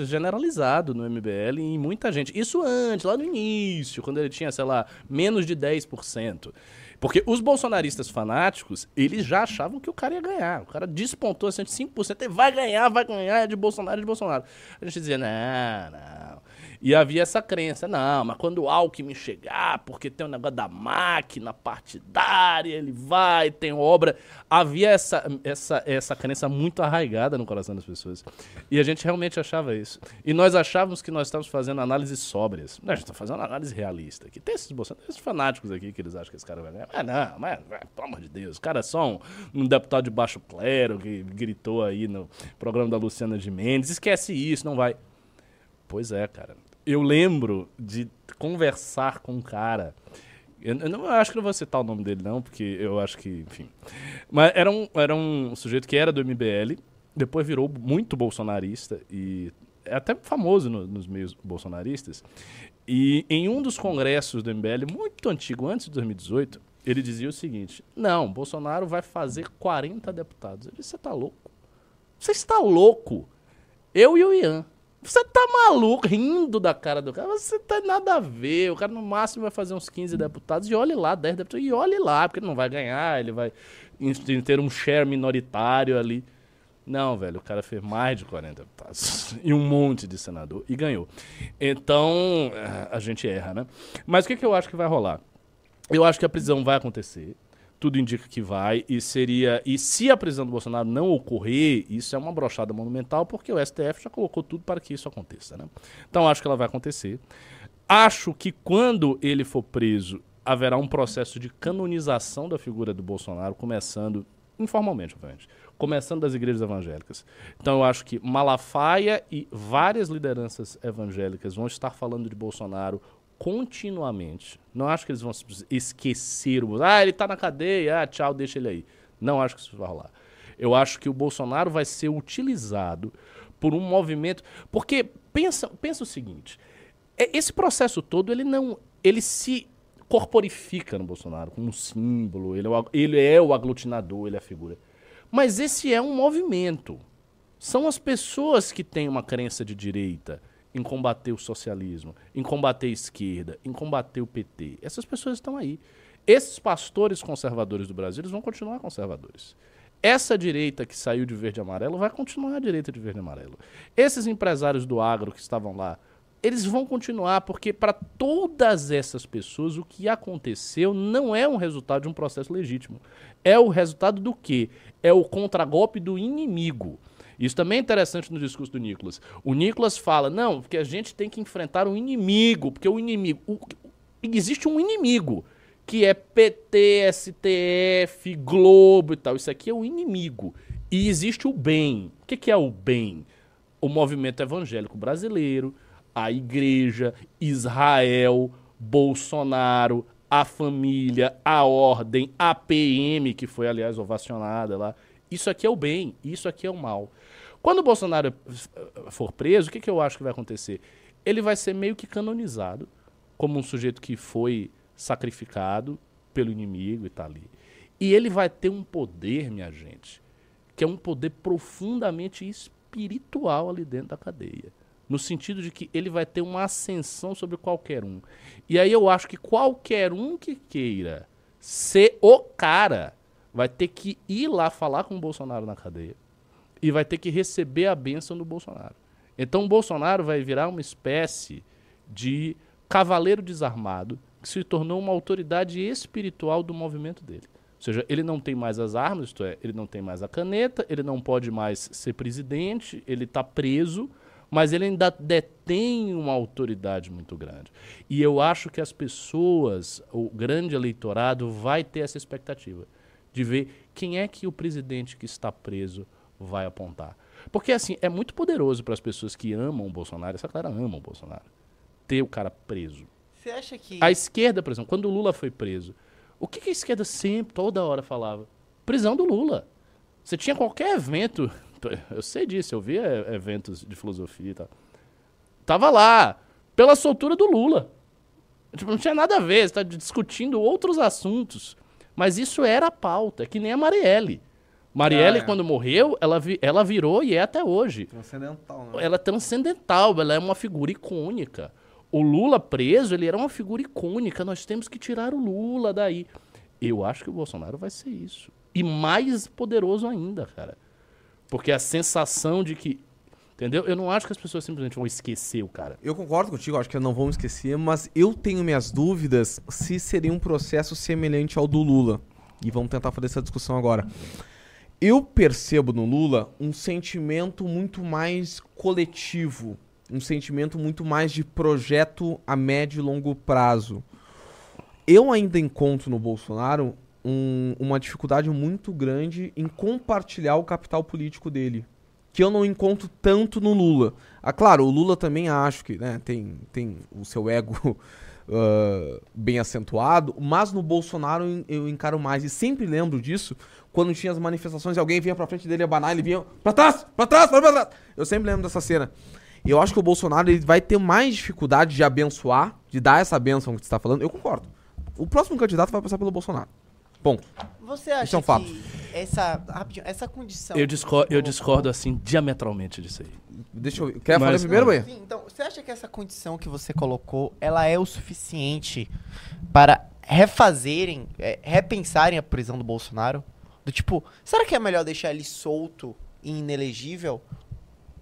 generalizado no MBL em muita gente. Isso antes, lá no início, quando ele tinha, sei lá, menos de 10%. Porque os bolsonaristas fanáticos, eles já achavam que o cara ia ganhar. O cara despontou assim, 5%, ele vai ganhar, vai ganhar, é de Bolsonaro, é de Bolsonaro. A gente dizia, não, não. E havia essa crença, não, mas quando o Alckmin chegar, porque tem o negócio da máquina partidária, ele vai, tem obra. Havia essa, essa, essa crença muito arraigada no coração das pessoas. E a gente realmente achava isso. E nós achávamos que nós estávamos fazendo análises sóbrias. Não, a gente está fazendo análise realista. aqui. Tem esses, bolsonaristas, esses fanáticos aqui que eles acham que esse cara vai ganhar. Mas não, mas, pelo amor de Deus, o cara é só um, um deputado de baixo clero que gritou aí no programa da Luciana de Mendes. Esquece isso, não vai. Pois é, cara. Eu lembro de conversar com um cara. Eu, eu não eu acho que não vou citar o nome dele, não, porque eu acho que, enfim. Mas era um, era um sujeito que era do MBL, depois virou muito bolsonarista e é até famoso no- nos meios bolsonaristas. E em um dos congressos do MBL, muito antigo, antes de 2018, ele dizia o seguinte: Não, Bolsonaro vai fazer 40 deputados. Eu disse: Você tá louco? Você está louco? Eu e o Ian. Você tá maluco, rindo da cara do cara. Você tá nada a ver. O cara no máximo vai fazer uns 15 deputados e olhe lá, 10 deputados. E olhe lá, porque ele não vai ganhar, ele vai ter um share minoritário ali. Não, velho, o cara fez mais de 40 deputados [LAUGHS] e um monte de senador e ganhou. Então, eh, a gente erra, né? Mas o que, que eu acho que vai rolar? Eu acho que a prisão vai acontecer. Tudo indica que vai. E seria. E se a prisão do Bolsonaro não ocorrer, isso é uma brochada monumental, porque o STF já colocou tudo para que isso aconteça, né? Então acho que ela vai acontecer. Acho que quando ele for preso, haverá um processo de canonização da figura do Bolsonaro, começando informalmente, obviamente, começando das igrejas evangélicas. Então eu acho que Malafaia e várias lideranças evangélicas vão estar falando de Bolsonaro continuamente. Não acho que eles vão esquecer o Bolsonaro. Ah, ele tá na cadeia, ah, tchau, deixa ele aí. Não acho que isso vai rolar. Eu acho que o Bolsonaro vai ser utilizado por um movimento. Porque pensa, pensa o seguinte: é- esse processo todo ele não. ele se corporifica no Bolsonaro como um símbolo, ele é, o, ele é o aglutinador, ele é a figura. Mas esse é um movimento. São as pessoas que têm uma crença de direita em combater o socialismo, em combater a esquerda, em combater o PT. Essas pessoas estão aí. Esses pastores conservadores do Brasil eles vão continuar conservadores. Essa direita que saiu de verde e amarelo vai continuar a direita de verde e amarelo. Esses empresários do agro que estavam lá, eles vão continuar, porque para todas essas pessoas o que aconteceu não é um resultado de um processo legítimo. É o resultado do quê? É o contragolpe do inimigo. Isso também é interessante no discurso do Nicolas. O Nicolas fala, não, porque a gente tem que enfrentar um inimigo, porque o inimigo. o- existe um inimigo, que é PT, STF, Globo e tal. Isso aqui é o inimigo. E existe o bem. O que é o bem? O movimento evangélico brasileiro, a igreja, Israel, Bolsonaro, a família, a ordem, a PM, que foi, aliás, ovacionada lá. Isso aqui é o bem, isso aqui é o mal. Quando o Bolsonaro eh, for preso, o que, que eu acho que vai acontecer? Ele vai ser meio que canonizado como um sujeito que foi sacrificado pelo inimigo e tá ali. E ele vai ter um poder, minha gente, que é um poder profundamente espiritual ali dentro da cadeia. No sentido de que ele vai ter uma ascensão sobre qualquer um. E aí eu acho que qualquer um que queira ser o cara vai ter que ir lá falar com o Bolsonaro na cadeia e vai ter que receber a bênção do Bolsonaro. Então o Bolsonaro vai virar uma espécie de cavaleiro desarmado que se tornou uma autoridade espiritual do movimento dele. Ou seja, ele não tem mais as armas, isto é, ele não tem mais a caneta, ele não pode mais ser presidente, ele está preso, mas ele ainda detém uma autoridade muito grande. E eu acho que as pessoas, o grande eleitorado, vai ter essa expectativa de ver quem é que o presidente que está preso vai apontar. Porque, assim, é muito poderoso para as pessoas que amam o Bolsonaro, essa galera ama o Bolsonaro, ter o cara preso. Você acha que. A esquerda, por exemplo, quando o Lula foi preso, o que, que a esquerda sempre, toda hora falava? Prisão do Lula. Você tinha qualquer evento, eu sei disso, eu via eventos de filosofia e tal. Tava lá, pela soltura do Lula. Tipo, não tinha nada a ver, você tá discutindo outros assuntos. Mas isso era a pauta, que nem a Marielle. Marielle, Ah, é. quando morreu, ela, vi- ela virou e é até hoje. Transcendental, né? Ela é transcendental, ela é uma figura icônica. O Lula preso, ele era uma figura icônica. Nós temos que tirar o Lula daí. Eu acho que o Bolsonaro vai ser isso. E mais poderoso ainda, cara. Porque a sensação de que. Entendeu? Eu não acho que as pessoas simplesmente vão esquecer o cara. Eu concordo contigo, acho que não vamos esquecer, mas eu tenho minhas dúvidas se seria um processo semelhante ao do Lula. E vamos tentar fazer essa discussão agora. Eu percebo no Lula um sentimento muito mais coletivo, um sentimento muito mais de projeto a médio e longo prazo. Eu ainda encontro no Bolsonaro um- uma dificuldade muito grande em compartilhar o capital político dele. Que eu não encontro tanto no Lula. Ah, claro, o Lula também acho que né, tem, tem o seu ego [LAUGHS] ah, bem acentuado, mas no Bolsonaro eu en- eu encaro mais. E sempre lembro disso quando tinha as manifestações e alguém vinha pra frente dele abanar, ele vinha pra trás, pra trás, pra trás. Eu sempre lembro dessa cena. Eu acho que o Bolsonaro ele vai ter mais dificuldade de abençoar, de dar essa benção que você está falando. Eu concordo. O próximo candidato vai passar pelo Bolsonaro. Ponto. Você acha Isso é um fato. que essa, rapidinho, essa condição. Eu, que discor você eu discordo, assim, diametralmente disso aí. Deixa eu. Quer falar Mas- primeiro, Banha? Sim, então, você acha que essa condição que você colocou, ela é o suficiente para refazerem, é, repensarem a prisão do Bolsonaro? Do tipo, será que é melhor deixar ele solto e inelegível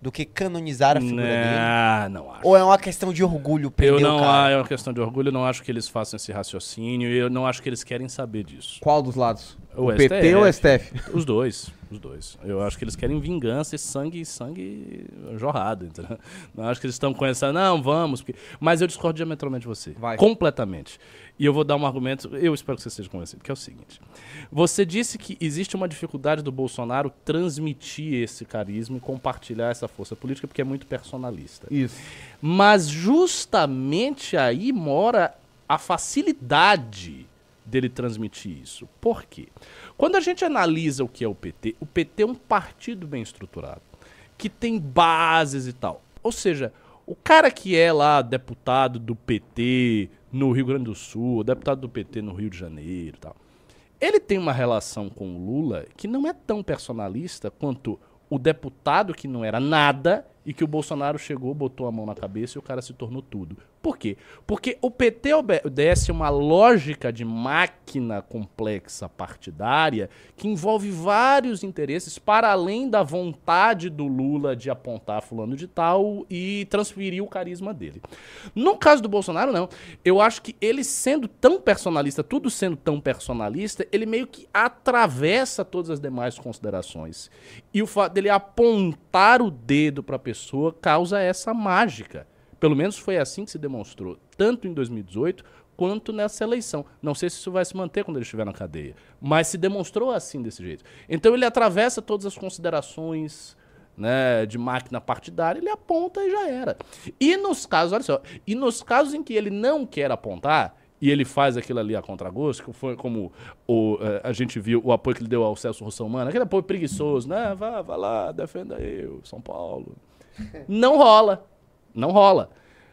do que canonizar a figura dele? Não, não acho. Ou é uma questão de orgulho Eu não, é uma questão de orgulho, eu não acho que eles façam esse raciocínio e eu não acho que eles querem saber disso. Qual dos lados? O O, PT ou o STF? Os dois, os dois. Eu acho que eles querem vingança e sangue, sangue jorrado, entendeu? Não acho que eles estão com essa, não, vamos. porque- Mas eu discordo diametralmente de você. Vai. Completamente. E eu vou dar um argumento, eu espero que você seja convencido, que é o seguinte. Você disse que existe uma dificuldade do Bolsonaro transmitir esse carisma e compartilhar essa força política porque é muito personalista. Isso. Mas justamente aí mora a facilidade dele transmitir isso. Por quê? Quando a gente analisa o que é o PT, o PT é um partido bem estruturado, que tem bases e tal. Ou seja, o cara que é lá deputado do PT no Rio Grande do Sul, deputado do PT no Rio de Janeiro tal, ele tem uma relação com o Lula que não é tão personalista quanto o deputado que não era nada e que o Bolsonaro chegou, botou a mão na cabeça e o cara se tornou tudo. Por quê? Porque o PT obedece uma lógica de máquina complexa partidária que envolve vários interesses para além da vontade do Lula de apontar fulano de tal e transferir o carisma dele. No caso do Bolsonaro, não. Eu acho que ele sendo tão personalista, tudo sendo tão personalista, ele meio que atravessa todas as demais considerações. E o fato dele apontar o dedo para a pessoa causa essa mágica. Pelo menos foi assim que se demonstrou, tanto em 2018 quanto nessa eleição. Não sei se isso vai se manter quando ele estiver na cadeia, mas se demonstrou assim desse jeito. Então ele atravessa todas as considerações né, de máquina partidária, ele aponta e já era. E nos casos, olha só, e nos casos em que ele não quer apontar, e ele faz aquilo ali a contragosto, que foi como o, eh, a gente viu o apoio que ele deu ao Celso Russomano, aquele apoio preguiçoso, né? Vá, vá lá, defenda eu, São Paulo. Não rola. Não rola.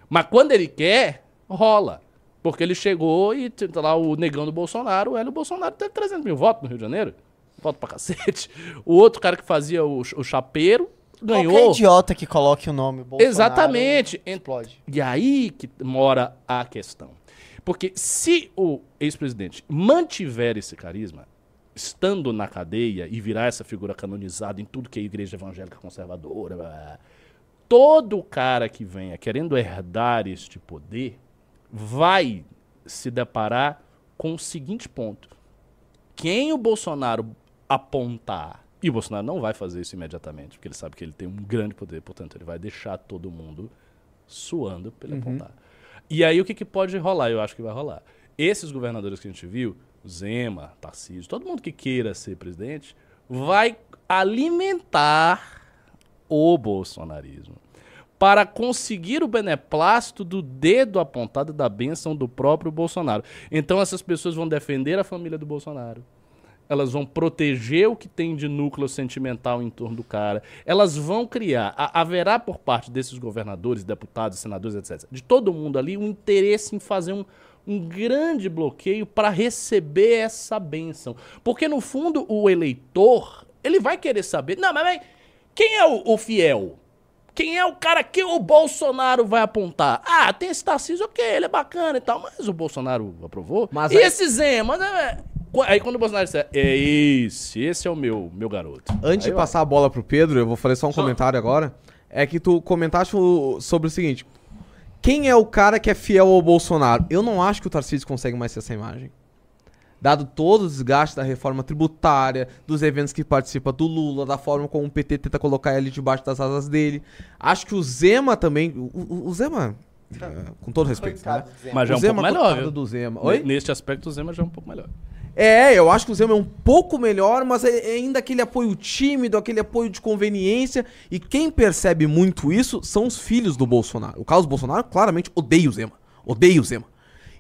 Mas quando ele quer, rola. Porque ele chegou e t- tá lá o negão do Bolsonaro, o Hélio Bolsonaro teve 300 mil votos no Rio de Janeiro. Voto pra cacete. O outro cara que fazia o, o chapeiro ganhou. Qualquer idiota que coloque o nome Bolsonaro Exatamente. Ent- explode. E aí que mora a questão. Porque se o ex-presidente mantiver esse carisma, estando na cadeia e virar essa figura canonizada em tudo que é igreja evangélica conservadora, blá, blá, todo cara que venha querendo herdar este poder vai se deparar com o seguinte ponto. Quem o Bolsonaro apontar, e o Bolsonaro não vai fazer isso imediatamente, porque ele sabe que ele tem um grande poder, portanto, ele vai deixar todo mundo suando para ele apontar. E aí o que, que pode rolar? Eu acho que vai rolar. Esses governadores que a gente viu, Zema, Tarcísio, todo mundo que queira ser presidente, vai alimentar o bolsonarismo para conseguir o beneplácito do dedo apontado da bênção do próprio Bolsonaro. Então essas pessoas vão defender a família do Bolsonaro. Elas vão proteger o que tem de núcleo sentimental em torno do cara. Elas vão criar, a- haverá por parte desses governadores, deputados, senadores, etc., de todo mundo ali, um interesse em fazer um, um grande bloqueio para receber essa bênção. Porque, no fundo, o eleitor, ele vai querer saber. Não, mas, mas quem é o, o fiel? Quem é o cara que o Bolsonaro vai apontar? Ah, tem esse Tarcísio, ok, ele é bacana e tal, mas o Bolsonaro aprovou. Mas e aí- esse Zema, né? Aí quando o Bolsonaro disser, é esse, esse é o meu, meu garoto. Antes Aí de passar a bola pro Pedro, eu vou fazer só um Só- comentário agora. É que tu comentaste o- sobre o seguinte: quem é o cara que é fiel ao Bolsonaro? Eu não acho que o Tarcísio consegue mais ser essa imagem. Dado todo o desgaste da reforma tributária, dos eventos que participa do Lula, da forma como o PT tenta colocar ele debaixo das asas dele. Acho que o Zema também. O, o- Zema, é, com todo respeito, né? Mas já é um Zema, pouco melhor, do Zema. Oi? Neste aspecto, o Zema já é um pouco melhor. É, eu acho que o Zema é um pouco melhor, mas é é ainda aquele apoio tímido, aquele apoio de conveniência. E quem percebe muito isso são os filhos do Bolsonaro. O Carlos Bolsonaro claramente odeia o Zema. Odeia o Zema.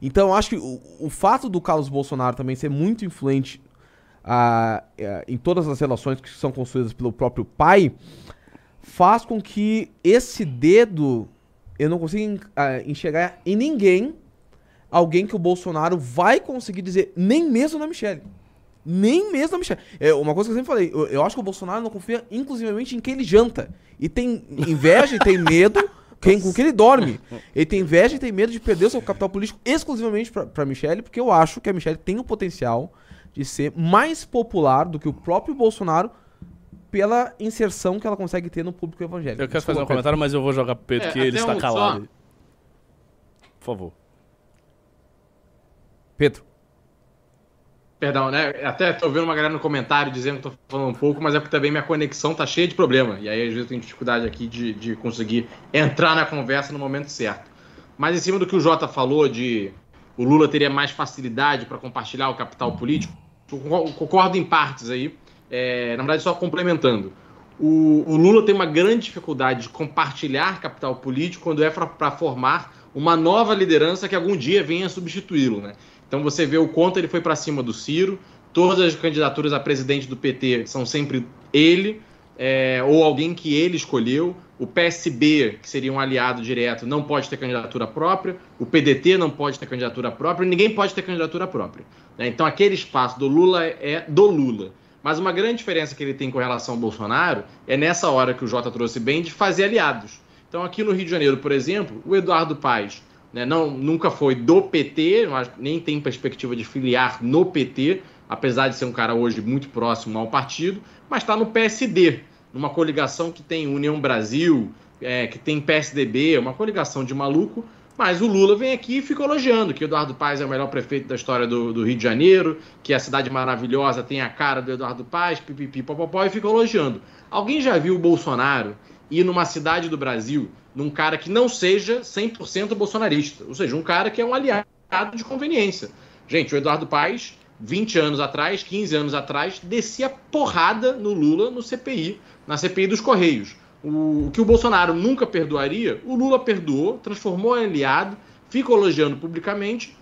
Então eu acho que o, o fato do Carlos Bolsonaro também ser muito influente ah, eh, em todas as relações que são construídas pelo próprio pai faz com que esse dedo eu não consiga ah, enxergar em ninguém alguém que o Bolsonaro vai conseguir dizer, nem mesmo na Michelle. Nem mesmo na Michelle. É uma coisa que eu sempre falei, eu, eu acho que o Bolsonaro não confia inclusivamente em quem ele janta. E tem inveja e tem medo quem, com quem ele dorme. [LAUGHS] Ele tem inveja e tem medo de perder o seu capital político exclusivamente pra, pra Michelle, porque eu acho que a Michelle tem o potencial de ser mais popular do que o próprio Bolsonaro pela inserção que ela consegue ter no público evangélico. Eu quero Desculpa, fazer um Pedro. comentário, mas eu vou jogar pro Pedro, É, que ele está um calado. só. Por favor. Pedro. Perdão, né? Até tô vendo uma galera no comentário dizendo que tô falando um pouco, mas é porque também minha conexão tá cheia de problema. E aí, às vezes, eu tenho dificuldade aqui de, de conseguir entrar na conversa no momento certo. Mas em cima do que o Jota falou de o Lula teria mais facilidade para compartilhar o capital político, concordo em partes aí. É, na verdade, só complementando. O, o Lula tem uma grande dificuldade de compartilhar capital político quando é para formar uma nova liderança que algum dia venha substituí-lo, né? Então você vê o quanto ele foi para cima do Ciro, todas as candidaturas a presidente do PT são sempre ele, é, ou alguém que ele escolheu. O PSB, que seria um aliado direto, não pode ter candidatura própria. O PDT não pode ter candidatura própria. Ninguém pode ter candidatura própria. né? Então aquele espaço do Lula é do Lula. Mas uma grande diferença que ele tem com relação ao Bolsonaro é nessa hora que o Jota trouxe bem de fazer aliados. Então aqui no Rio de Janeiro, por exemplo, o Eduardo Paes né, não, nunca foi do PT, nem tem perspectiva de filiar no PT, apesar de ser um cara hoje muito próximo ao partido, mas está no PSD, numa coligação que tem União Brasil, é, que tem PSDB, uma coligação de maluco, mas o Lula vem aqui e fica elogiando que Eduardo Paes é o melhor prefeito da história do, do Rio de Janeiro, que a cidade maravilhosa tem a cara do Eduardo Paes, pipipi, popopó, e fica elogiando. Alguém já viu o Bolsonaro ir numa cidade do Brasil num cara que não seja 100% bolsonarista, ou seja, um cara que é um aliado de conveniência. Gente, o Eduardo Paes, 20 anos atrás, 15 anos atrás, descia porrada no Lula no CPI, na CPI dos Correios. O, que o Bolsonaro nunca perdoaria, o Lula perdoou, transformou em aliado, fica elogiando publicamente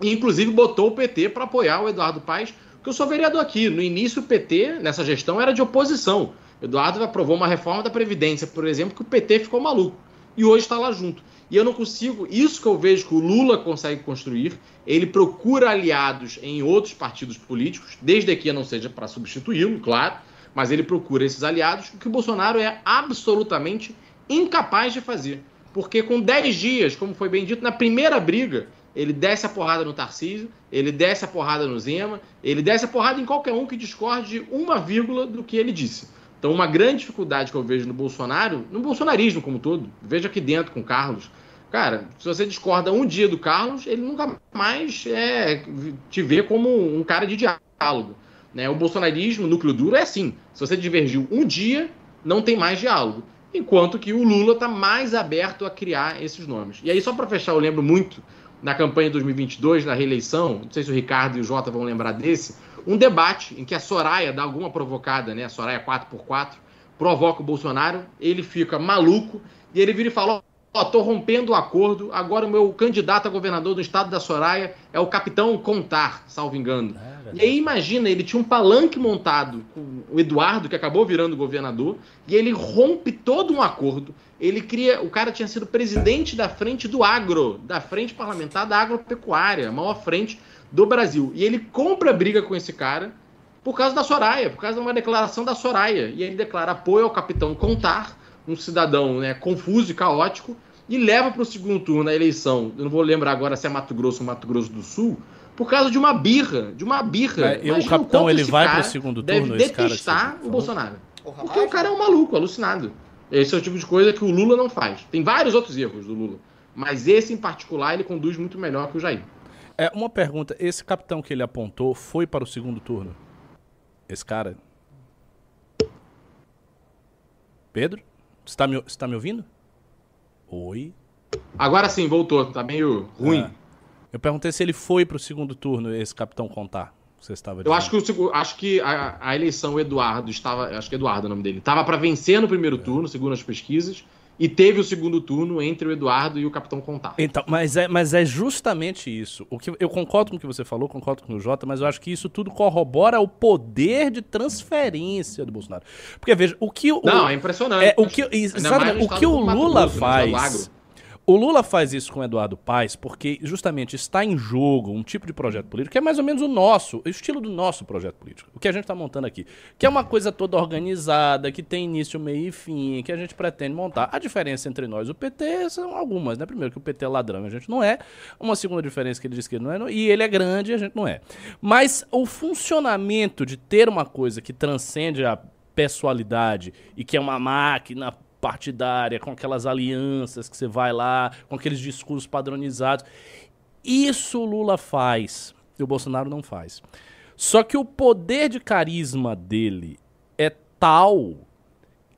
e, inclusive, botou o PT para apoiar o Eduardo Paes, que eu sou vereador aqui. No início, o PT, nessa gestão, era de oposição. Eduardo aprovou uma reforma da Previdência, por exemplo, que o PT ficou maluco. E hoje está lá junto. E eu não consigo. Isso que eu vejo que o Lula consegue construir, ele procura aliados em outros partidos políticos, desde que não seja para substituí-lo, claro, mas ele procura esses aliados, o que o Bolsonaro é absolutamente incapaz de fazer. Porque com 10 dias, como foi bem dito, na primeira briga, ele desce a porrada no Tarcísio, ele desce a porrada no Zema, ele desce a porrada em qualquer um que discorde de uma vírgula do que ele disse. Então, uma grande dificuldade que eu vejo no Bolsonaro, no bolsonarismo como todo, vejo aqui dentro com o Carlos. Cara, se você discorda um dia do Carlos, ele nunca mais é, te vê como um cara de diálogo. Né? O bolsonarismo, o núcleo duro, é assim. Se você divergiu um dia, não tem mais diálogo. Enquanto que o Lula está mais aberto a criar esses nomes. E aí, só para fechar, eu lembro muito na campanha de 2022, na reeleição, não sei se o Ricardo e o Jota vão lembrar desse, um debate em que a Soraya dá alguma provocada, né? A Soraya 4x4, provoca o Bolsonaro, ele fica maluco e ele vira e fala: Ó, oh, tô rompendo o acordo, agora o meu candidato a governador do estado da Soraya é o capitão Contar, salvo engano. É e aí imagina, ele tinha um palanque montado com o Eduardo, que acabou virando governador, e ele rompe todo um acordo. Ele cria. O cara tinha sido presidente da frente do agro, da frente parlamentar da agropecuária, a maior frente do Brasil. E ele compra briga com esse cara por causa da Soraya, por causa de uma declaração da Soraya. E ele declara apoio ao capitão Contar, um cidadão né, confuso e caótico, e leva para o segundo turno a eleição. Eu não vou lembrar agora se é Mato Grosso ou Mato Grosso do Sul, por causa de uma birra, de uma birra. É, o capitão ele vai para o segundo turno. Deve detestar o Bolsonaro. Porque o cara é um maluco, alucinado. Esse é o tipo de coisa que o Lula não faz. Tem vários outros erros do Lula. Mas esse em particular ele conduz muito melhor que o Jair. É, uma pergunta, esse capitão que ele apontou foi para o segundo turno? Esse cara? Pedro? Você está me, tá me ouvindo? Oi? Agora sim, voltou. Tá meio ruim. É. Eu perguntei se ele foi para o segundo turno, esse capitão Contar. Você estava Eu acho que, o, acho que a, a eleição, Eduardo estava. Acho que Eduardo é o nome dele. Estava para vencer no primeiro é. turno, segundo as pesquisas. E teve o segundo turno entre o Eduardo e o Capitão Contar. Então, mas é, mas é justamente isso. O que, eu concordo com o que você falou, concordo com o Jota, mas eu acho que isso tudo corrobora o poder de transferência do Bolsonaro. Porque, veja, o que o. Não, é impressionante. É, o que, exatamente, o que o Lula Grosso, faz. O Lula faz isso com o Eduardo Paes porque justamente está em jogo um tipo de projeto político que é mais ou menos o nosso, o estilo do nosso projeto político, o que a gente está montando aqui. Que é uma coisa toda organizada, que tem início, meio e fim, que a gente pretende montar. A diferença entre nós e o PT são algumas, né? Primeiro, que o PT é ladrão a gente não é. Uma segunda diferença que ele diz que ele não é, e ele é grande e a gente não é. Mas o funcionamento de ter uma coisa que transcende a pessoalidade e que é uma máquina partidária, com aquelas alianças que você vai lá, com aqueles discursos padronizados. Isso o Lula faz e o Bolsonaro não faz. Só que o poder de carisma dele é tal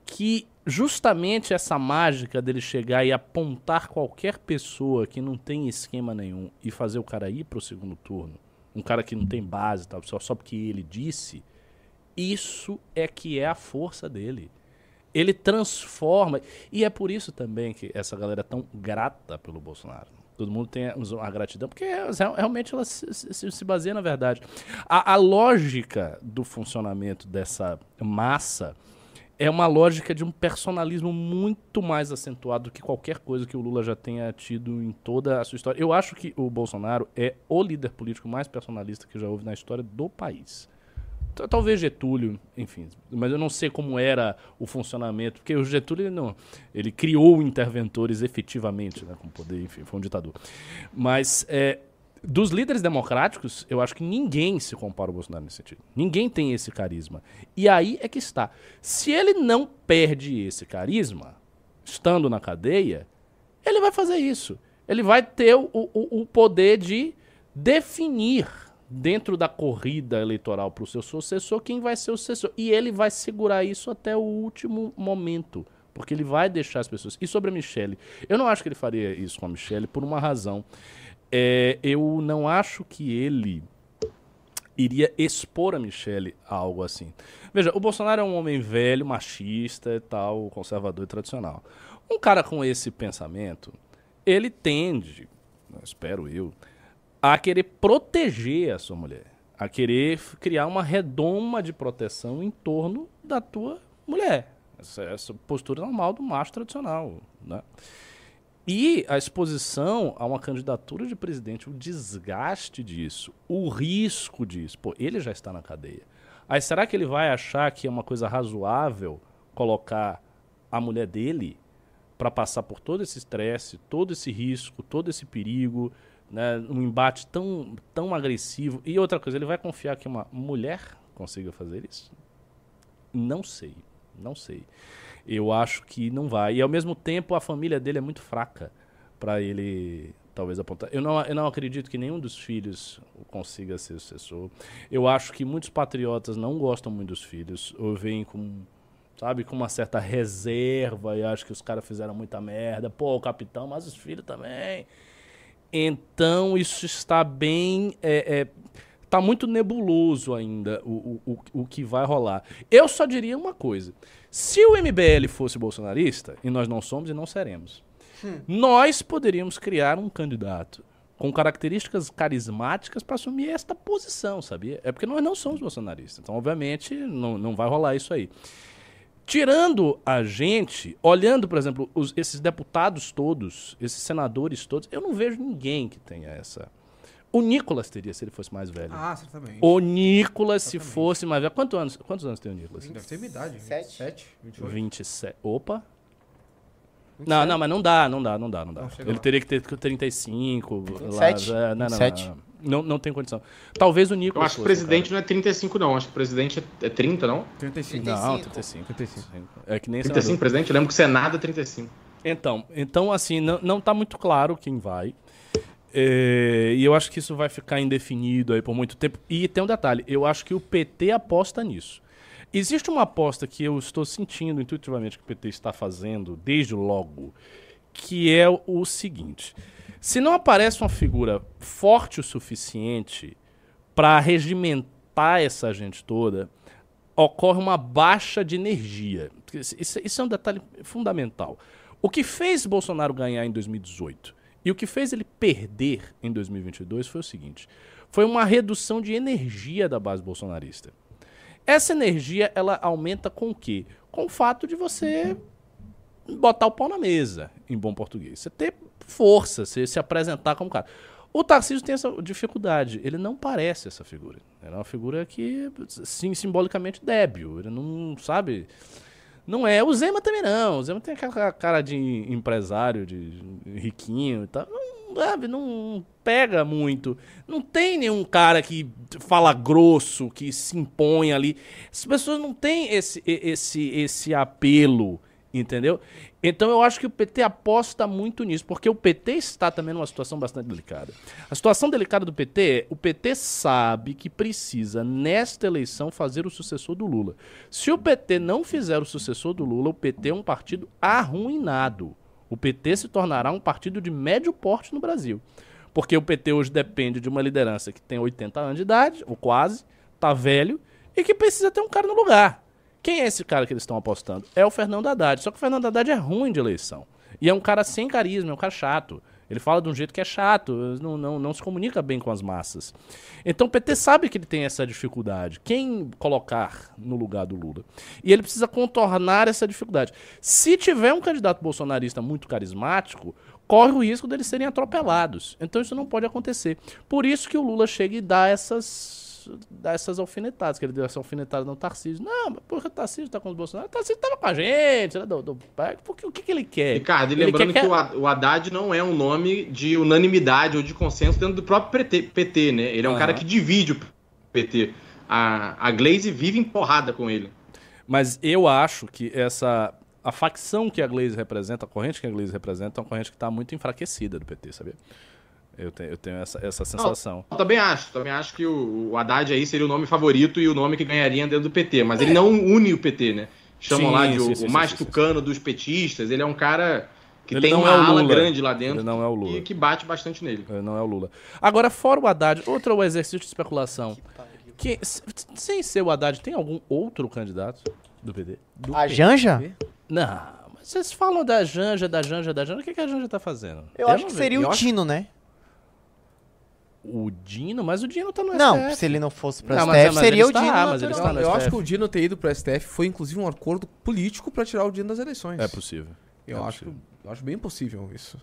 que justamente essa mágica dele chegar e apontar qualquer pessoa que não tem esquema nenhum e fazer o cara ir para o segundo turno, um cara que não tem base, tal, só porque ele disse, isso é que é a força dele ele transforma. E é por isso também que essa galera é tão grata pelo Bolsonaro. Todo mundo tem a gratidão, porque realmente ela se, se, se baseia na verdade. A, a, lógica do funcionamento dessa massa é uma lógica de um personalismo muito mais acentuado do que qualquer coisa que o Lula já tenha tido em toda a sua história. Eu acho que o Bolsonaro é o líder político mais personalista que já houve na história do país. Talvez Getúlio, enfim, mas eu não sei como era o funcionamento, porque o Getúlio ele não, ele criou interventores efetivamente, né, com poder, enfim, foi um ditador. Mas é, dos líderes democráticos, eu acho que ninguém se compara ao Bolsonaro nesse sentido. Ninguém tem esse carisma. E aí é que está. Se ele não perde esse carisma, estando na cadeia, ele vai fazer isso. Ele vai ter o, o, o poder de definir dentro da corrida eleitoral para o seu sucessor, quem vai ser o sucessor. E ele vai segurar isso até o último momento. Porque ele vai deixar as pessoas. E sobre a Michelle, eu não acho que ele faria isso com a Michelle por uma razão. É, eu não acho que ele iria expor a Michelle a algo assim. Veja, o Bolsonaro é um homem velho, machista e tal, conservador e tradicional. Um cara com esse pensamento, ele tende, espero eu, a querer proteger a sua mulher, a querer criar uma redoma de proteção em torno da tua mulher. Essa, essa postura normal do macho tradicional, né? E a exposição a uma candidatura de presidente, o desgaste disso, o risco disso. Pô, ele já está na cadeia. Aí será que ele vai achar que é uma coisa razoável colocar a mulher dele para passar por todo esse estresse, todo esse risco, todo esse perigo, né, um embate tão, tão agressivo. E outra coisa, ele vai confiar que uma mulher consiga fazer isso? Não sei, não sei. Eu acho que não vai. E ao mesmo tempo a família dele é muito fraca para ele talvez apontar. Eu não, eu não acredito que nenhum dos filhos consiga ser sucessor. Eu acho que muitos patriotas não gostam muito dos filhos, ou veem com, sabe, com uma certa reserva e acho que os caras fizeram muita merda. Pô, o capitão, mas os filhos também. Então isso está bem. É, é, tá muito nebuloso ainda o, o, o, o que vai rolar. Eu só diria uma coisa. Se o MBL fosse bolsonarista, e nós não somos e não seremos, nós poderíamos criar um candidato com características carismáticas para assumir esta posição, sabia? É porque nós não somos bolsonaristas. Então, obviamente, não, não vai rolar isso aí. Tirando a gente, olhando, por exemplo, os- esses deputados todos, esses senadores todos, eu não vejo ninguém que tenha essa. O Nicolas teria se ele fosse mais velho. Ah, certamente. o Nicolas, se fosse mais velho. Quantos anos, quantos anos tem o Nicolas? Deve ter minha idade. Sete. 27, 28. 27. Opa. Não, não, mas não dá, não dá, não dá, não dá. Não, Ele lá. teria que ter 35. 27? Lá, não, não, 27? não, não. Não, não tem condição. Talvez o Eu Nicolas. acho que o presidente não é 35, não. Acho que o presidente é é 30, não? 35. cara. Não, 35. 35. É que nem 35, senador. presidente? Eu lembro que o Senado é 35. Então, então assim, não, não tá muito claro quem vai. É, e eu acho que isso vai ficar indefinido aí por muito tempo. E tem um detalhe, eu acho que o PT aposta nisso. Existe uma aposta que eu estou sentindo intuitivamente que o PT está fazendo desde logo, que é o seguinte: se não aparece uma figura forte o suficiente para regimentar essa gente toda, ocorre uma baixa de energia. Isso, isso é um detalhe fundamental. O que fez Bolsonaro ganhar em 2018 e o que fez ele perder em 2022 foi o seguinte: foi uma redução de energia da base bolsonarista. Essa energia ela aumenta com o quê? Com o fato de você botar o pau na mesa, em bom português. Você ter força, você se apresentar como cara. O Tarcísio tem essa dificuldade. Ele não parece essa figura. Ele é uma figura que, sim, simbolicamente débil. Ele não sabe. Não é. O Zema também não. O Zema tem aquela cara de empresário, de riquinho e tal. Não, sabe, não pega muito. Não tem nenhum cara que fala grosso, que se impõe ali. As pessoas não têm esse, esse, esse apelo, entendeu? Então eu acho que o PT aposta muito nisso, porque o PT está também numa situação bastante delicada. A situação delicada do PT é, o PT sabe que precisa, nesta eleição, fazer o sucessor do Lula. Se o PT não fizer o sucessor do Lula, o PT é um partido arruinado. O PT se tornará um partido de médio porte no Brasil. Porque o PT hoje depende de uma liderança que tem 80 anos de idade, ou quase, tá velho, e que precisa ter um cara no lugar. Quem é esse cara que eles estão apostando? É o Fernando Haddad. Só que o Fernando Haddad é ruim de eleição. E é um cara sem carisma, é um cara chato. Ele fala de um jeito que é chato, não, não, não se comunica bem com as massas. Então o PT sabe que ele tem essa dificuldade. Quem colocar no lugar do Lula? E ele precisa contornar essa dificuldade. Se tiver um candidato bolsonarista muito carismático, corre o risco deles serem atropelados. Então isso não pode acontecer. Por isso que o Lula chega e dá essas dá essas alfinetadas, que ele deu essa alfinetada no Tarcísio. Não, mas por que o Tarcísio tá com os Bolsonaro? O Tarcísio tava com a gente, né, do, do, porque, o que, que ele quer? Ricardo, e Ele lembrando quer que o Ha- o Haddad não é um nome de unanimidade ou de consenso dentro do próprio PT, PT, né? Ele é um Aham. cara que divide o PT. A, a Glaze vive em porrada com ele. Mas eu acho que essa. A facção que a Glaze representa, a corrente que a Glaze representa, é uma corrente que está muito enfraquecida do PT, sabia? Eu tenho, eu tenho essa, essa sensação. Eu também acho, também acho que o, o Haddad aí seria o nome favorito e o nome que ganharia dentro do PT, mas ele não une o PT, né? Chamam Sim, lá de sim, o, sim, o sim, mais sim, sim. tucano dos petistas, ele é um cara que Ele tem não uma é o ala Lula. grande lá dentro Ele não é o Lula. e que bate bastante nele. Eh, Não é o Lula. Agora, fora o Haddad, outro é exercício de especulação. Que, sem ser o Haddad, tem algum outro candidato do PT? Do A Janja? Não, mas vocês falam da Janja, da Janja, da Janja. O que, que a Janja tá fazendo? Eu, acho não que seria Eu o acho- Dino, né? O Dino, mas o Dino tá no Não, STF. se ele não fosse pra Não, mas- STF, mas seria ele o está, Dino. mas ele está no eu acho STF. que o Dino ter ido pro STF foi inclusive um acordo político pra tirar o Dino das eleições. É possível. Eu É acho, possível. eu acho bem possível isso.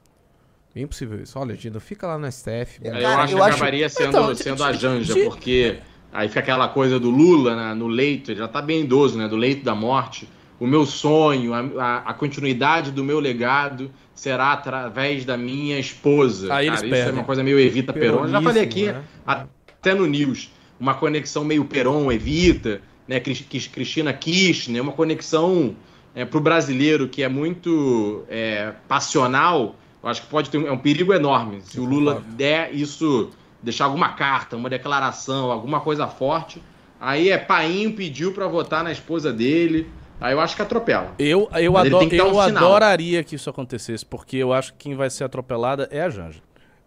Bem possível isso. Olha, Dino, fica lá no STF. É, eu Cara, acho eu que acho- acabaria sendo, Então, sendo a Janja, ti- porque aí fica aquela coisa do Lula né, no leito, ele já tá bem idoso, né? Do leito da morte. o meu sonho, a, a, a continuidade do meu legado será através da minha esposa. Aí eles Cara, isso é uma coisa meio Evita Peron. Eu já falei aqui, né? até no News, uma conexão meio Peron, Evita, né? Cris- Cris- Cristina Kirchner, uma conexão é, para o brasileiro que é muito é, passional. Eu acho que pode ter um, é um perigo enorme. Se o Lula der isso, deixar alguma carta, uma declaração, alguma coisa forte, aí é painho pediu para votar na esposa dele. Aí eu acho que atropela. Eu, eu, que eu um adoraria que isso acontecesse, porque eu acho que quem vai ser atropelada é a Janja.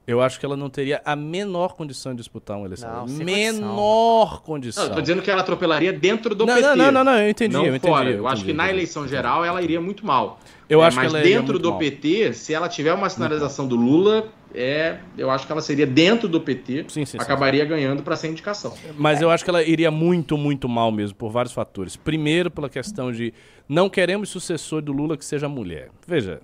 Eu acho que ela não teria a menor condição de disputar uma eleição. Não, menor condição. Não, eu tô dizendo que ela atropelaria dentro do Não, PT. não, não, não, não, eu entendi, não eu entendi, fora. eu Eu, acho entendi, que na entendi. eleição geral ela iria muito mal. Eu É, acho que mas ela iria dentro muito do mal. PT, se ela tiver uma sinalização do Lula, é, eu acho que ela seria dentro do PT, Sim, sim, sim, acabaria ganhando para ser indicação. Mas eu acho que ela iria muito, muito mal mesmo, por vários fatores. Primeiro, pela questão de não queremos sucessor do Lula que seja mulher. Veja,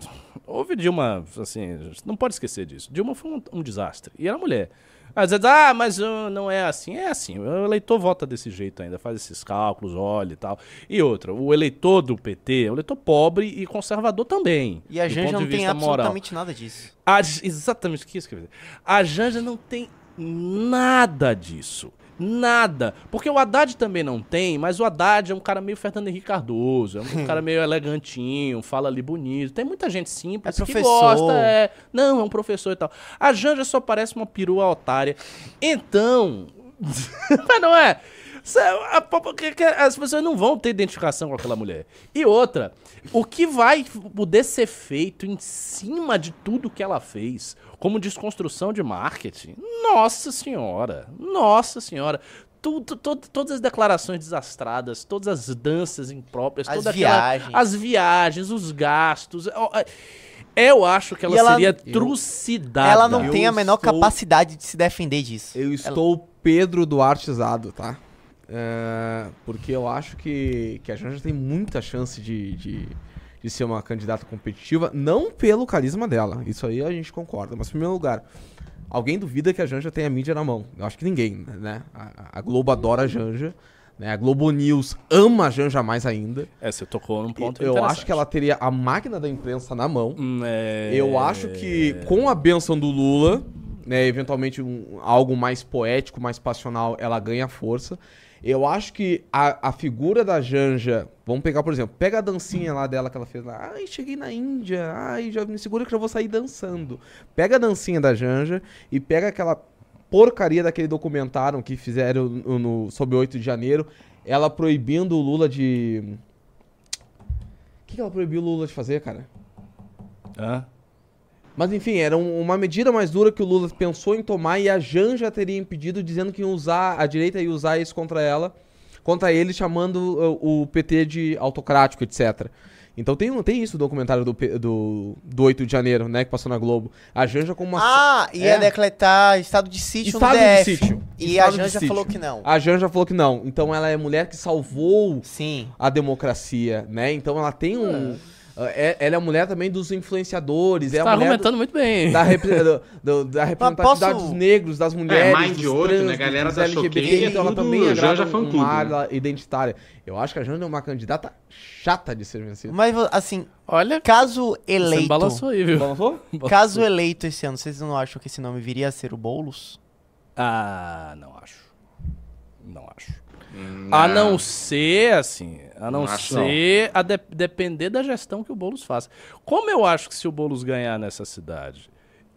houve Dilma, assim, não pode esquecer disso. Dilma foi um, um desastre. E era mulher. Às vezes, ah, mas uh, não é assim. É assim. O eleitor vota desse jeito ainda, faz esses cálculos, olha e tal. E outra, o eleitor do PT é um eleitor pobre e conservador também. E a Janja não tem vista moral. absolutamente nada disso. A, exatamente o que isso quer dizer. A Janja não tem nada disso. Nada. Porque o Haddad também não tem, mas o Haddad é um cara meio Fernando Henrique Cardoso, é um [LAUGHS] cara meio elegantinho, fala ali bonito. Tem muita gente simples É que gosta. É... Não, é um professor e tal. A Janja só parece uma perua otária. Então. [LAUGHS] mas não é? As pessoas não vão ter identificação com aquela mulher. E outra, o que vai poder ser feito em cima de tudo que ela fez, como desconstrução de marketing, nossa senhora, nossa senhora. Tudo, todas as declarações desastradas, todas as danças impróprias, As toda aquela- viagens. as viagens, os gastos. ó, ó, Eu acho que ela, ela- seria eu- trucidada. Ela não Eu tem a menor estou- capacidade de se defender disso. Eu estou Pedro Duartezado, tá? É, porque eu acho que, que a Janja tem muita chance de, de, de ser uma candidata competitiva, não pelo carisma dela, isso aí a gente concorda, mas em primeiro lugar, alguém duvida que a Janja tem a mídia na mão? Eu acho que ninguém, né? A, a Globo adora a Janja, né? a Globo News ama a Janja mais ainda. É, você tocou num ponto eu interessante. acho que ela teria a máquina da imprensa na mão. Hum, é- Eu acho que com a benção do Lula, né, eventualmente um- algo mais poético, mais passional, ela ganha força. Eu acho que a, a figura da Janja, vamos pegar, por exemplo, pega a dancinha lá dela que ela fez lá. Ai, cheguei na Índia. Ai, já me segura que já vou sair dançando. Pega a dancinha da Janja e pega aquela porcaria daquele documentário que fizeram no, no, sobre 8 de janeiro, ela proibindo o Lula de. O que, que ela proibiu o Lula de fazer, cara? Hã? Mas enfim, era um- uma medida mais dura que o Lula pensou em tomar e a Janja teria impedido, dizendo que ia usar, a direita ia usar isso contra ela, contra ele, chamando uh, o PT de autocrático, etc. Então tem, um- tem isso no documentário do, do, do 8 de janeiro, né, que passou na Globo. A Janja como uma... Ah, ia É. decretar estado de sítio Estado no de sítio. E Estado a Janja sítio. falou que não. A Janja falou que não. Então ela é mulher que salvou Sim. a democracia, né? Então ela tem um... é- ela é a mulher também dos influenciadores. é tá a mulher do- argumentando muito bem. da, repre- do- do- da representatividade posso- dos negros, das mulheres, Mind dos 8, trans, né? Galera tá LGBT, choqueia, então ela também Janja um- fã-clube, uma né? área identitária. Eu acho que a Janja é uma candidata chata de ser vencida. Mas, assim, Olha, caso você eleito... balançou aí, viu? Balançou? Caso eleito esse ano, vocês não acham que esse nome viria a ser o Boulos? Ah, não acho. Não acho. A não ser, assim, a não, ser a de- depender da gestão que o Boulos faça. Como eu acho que se o Boulos ganhar nessa cidade,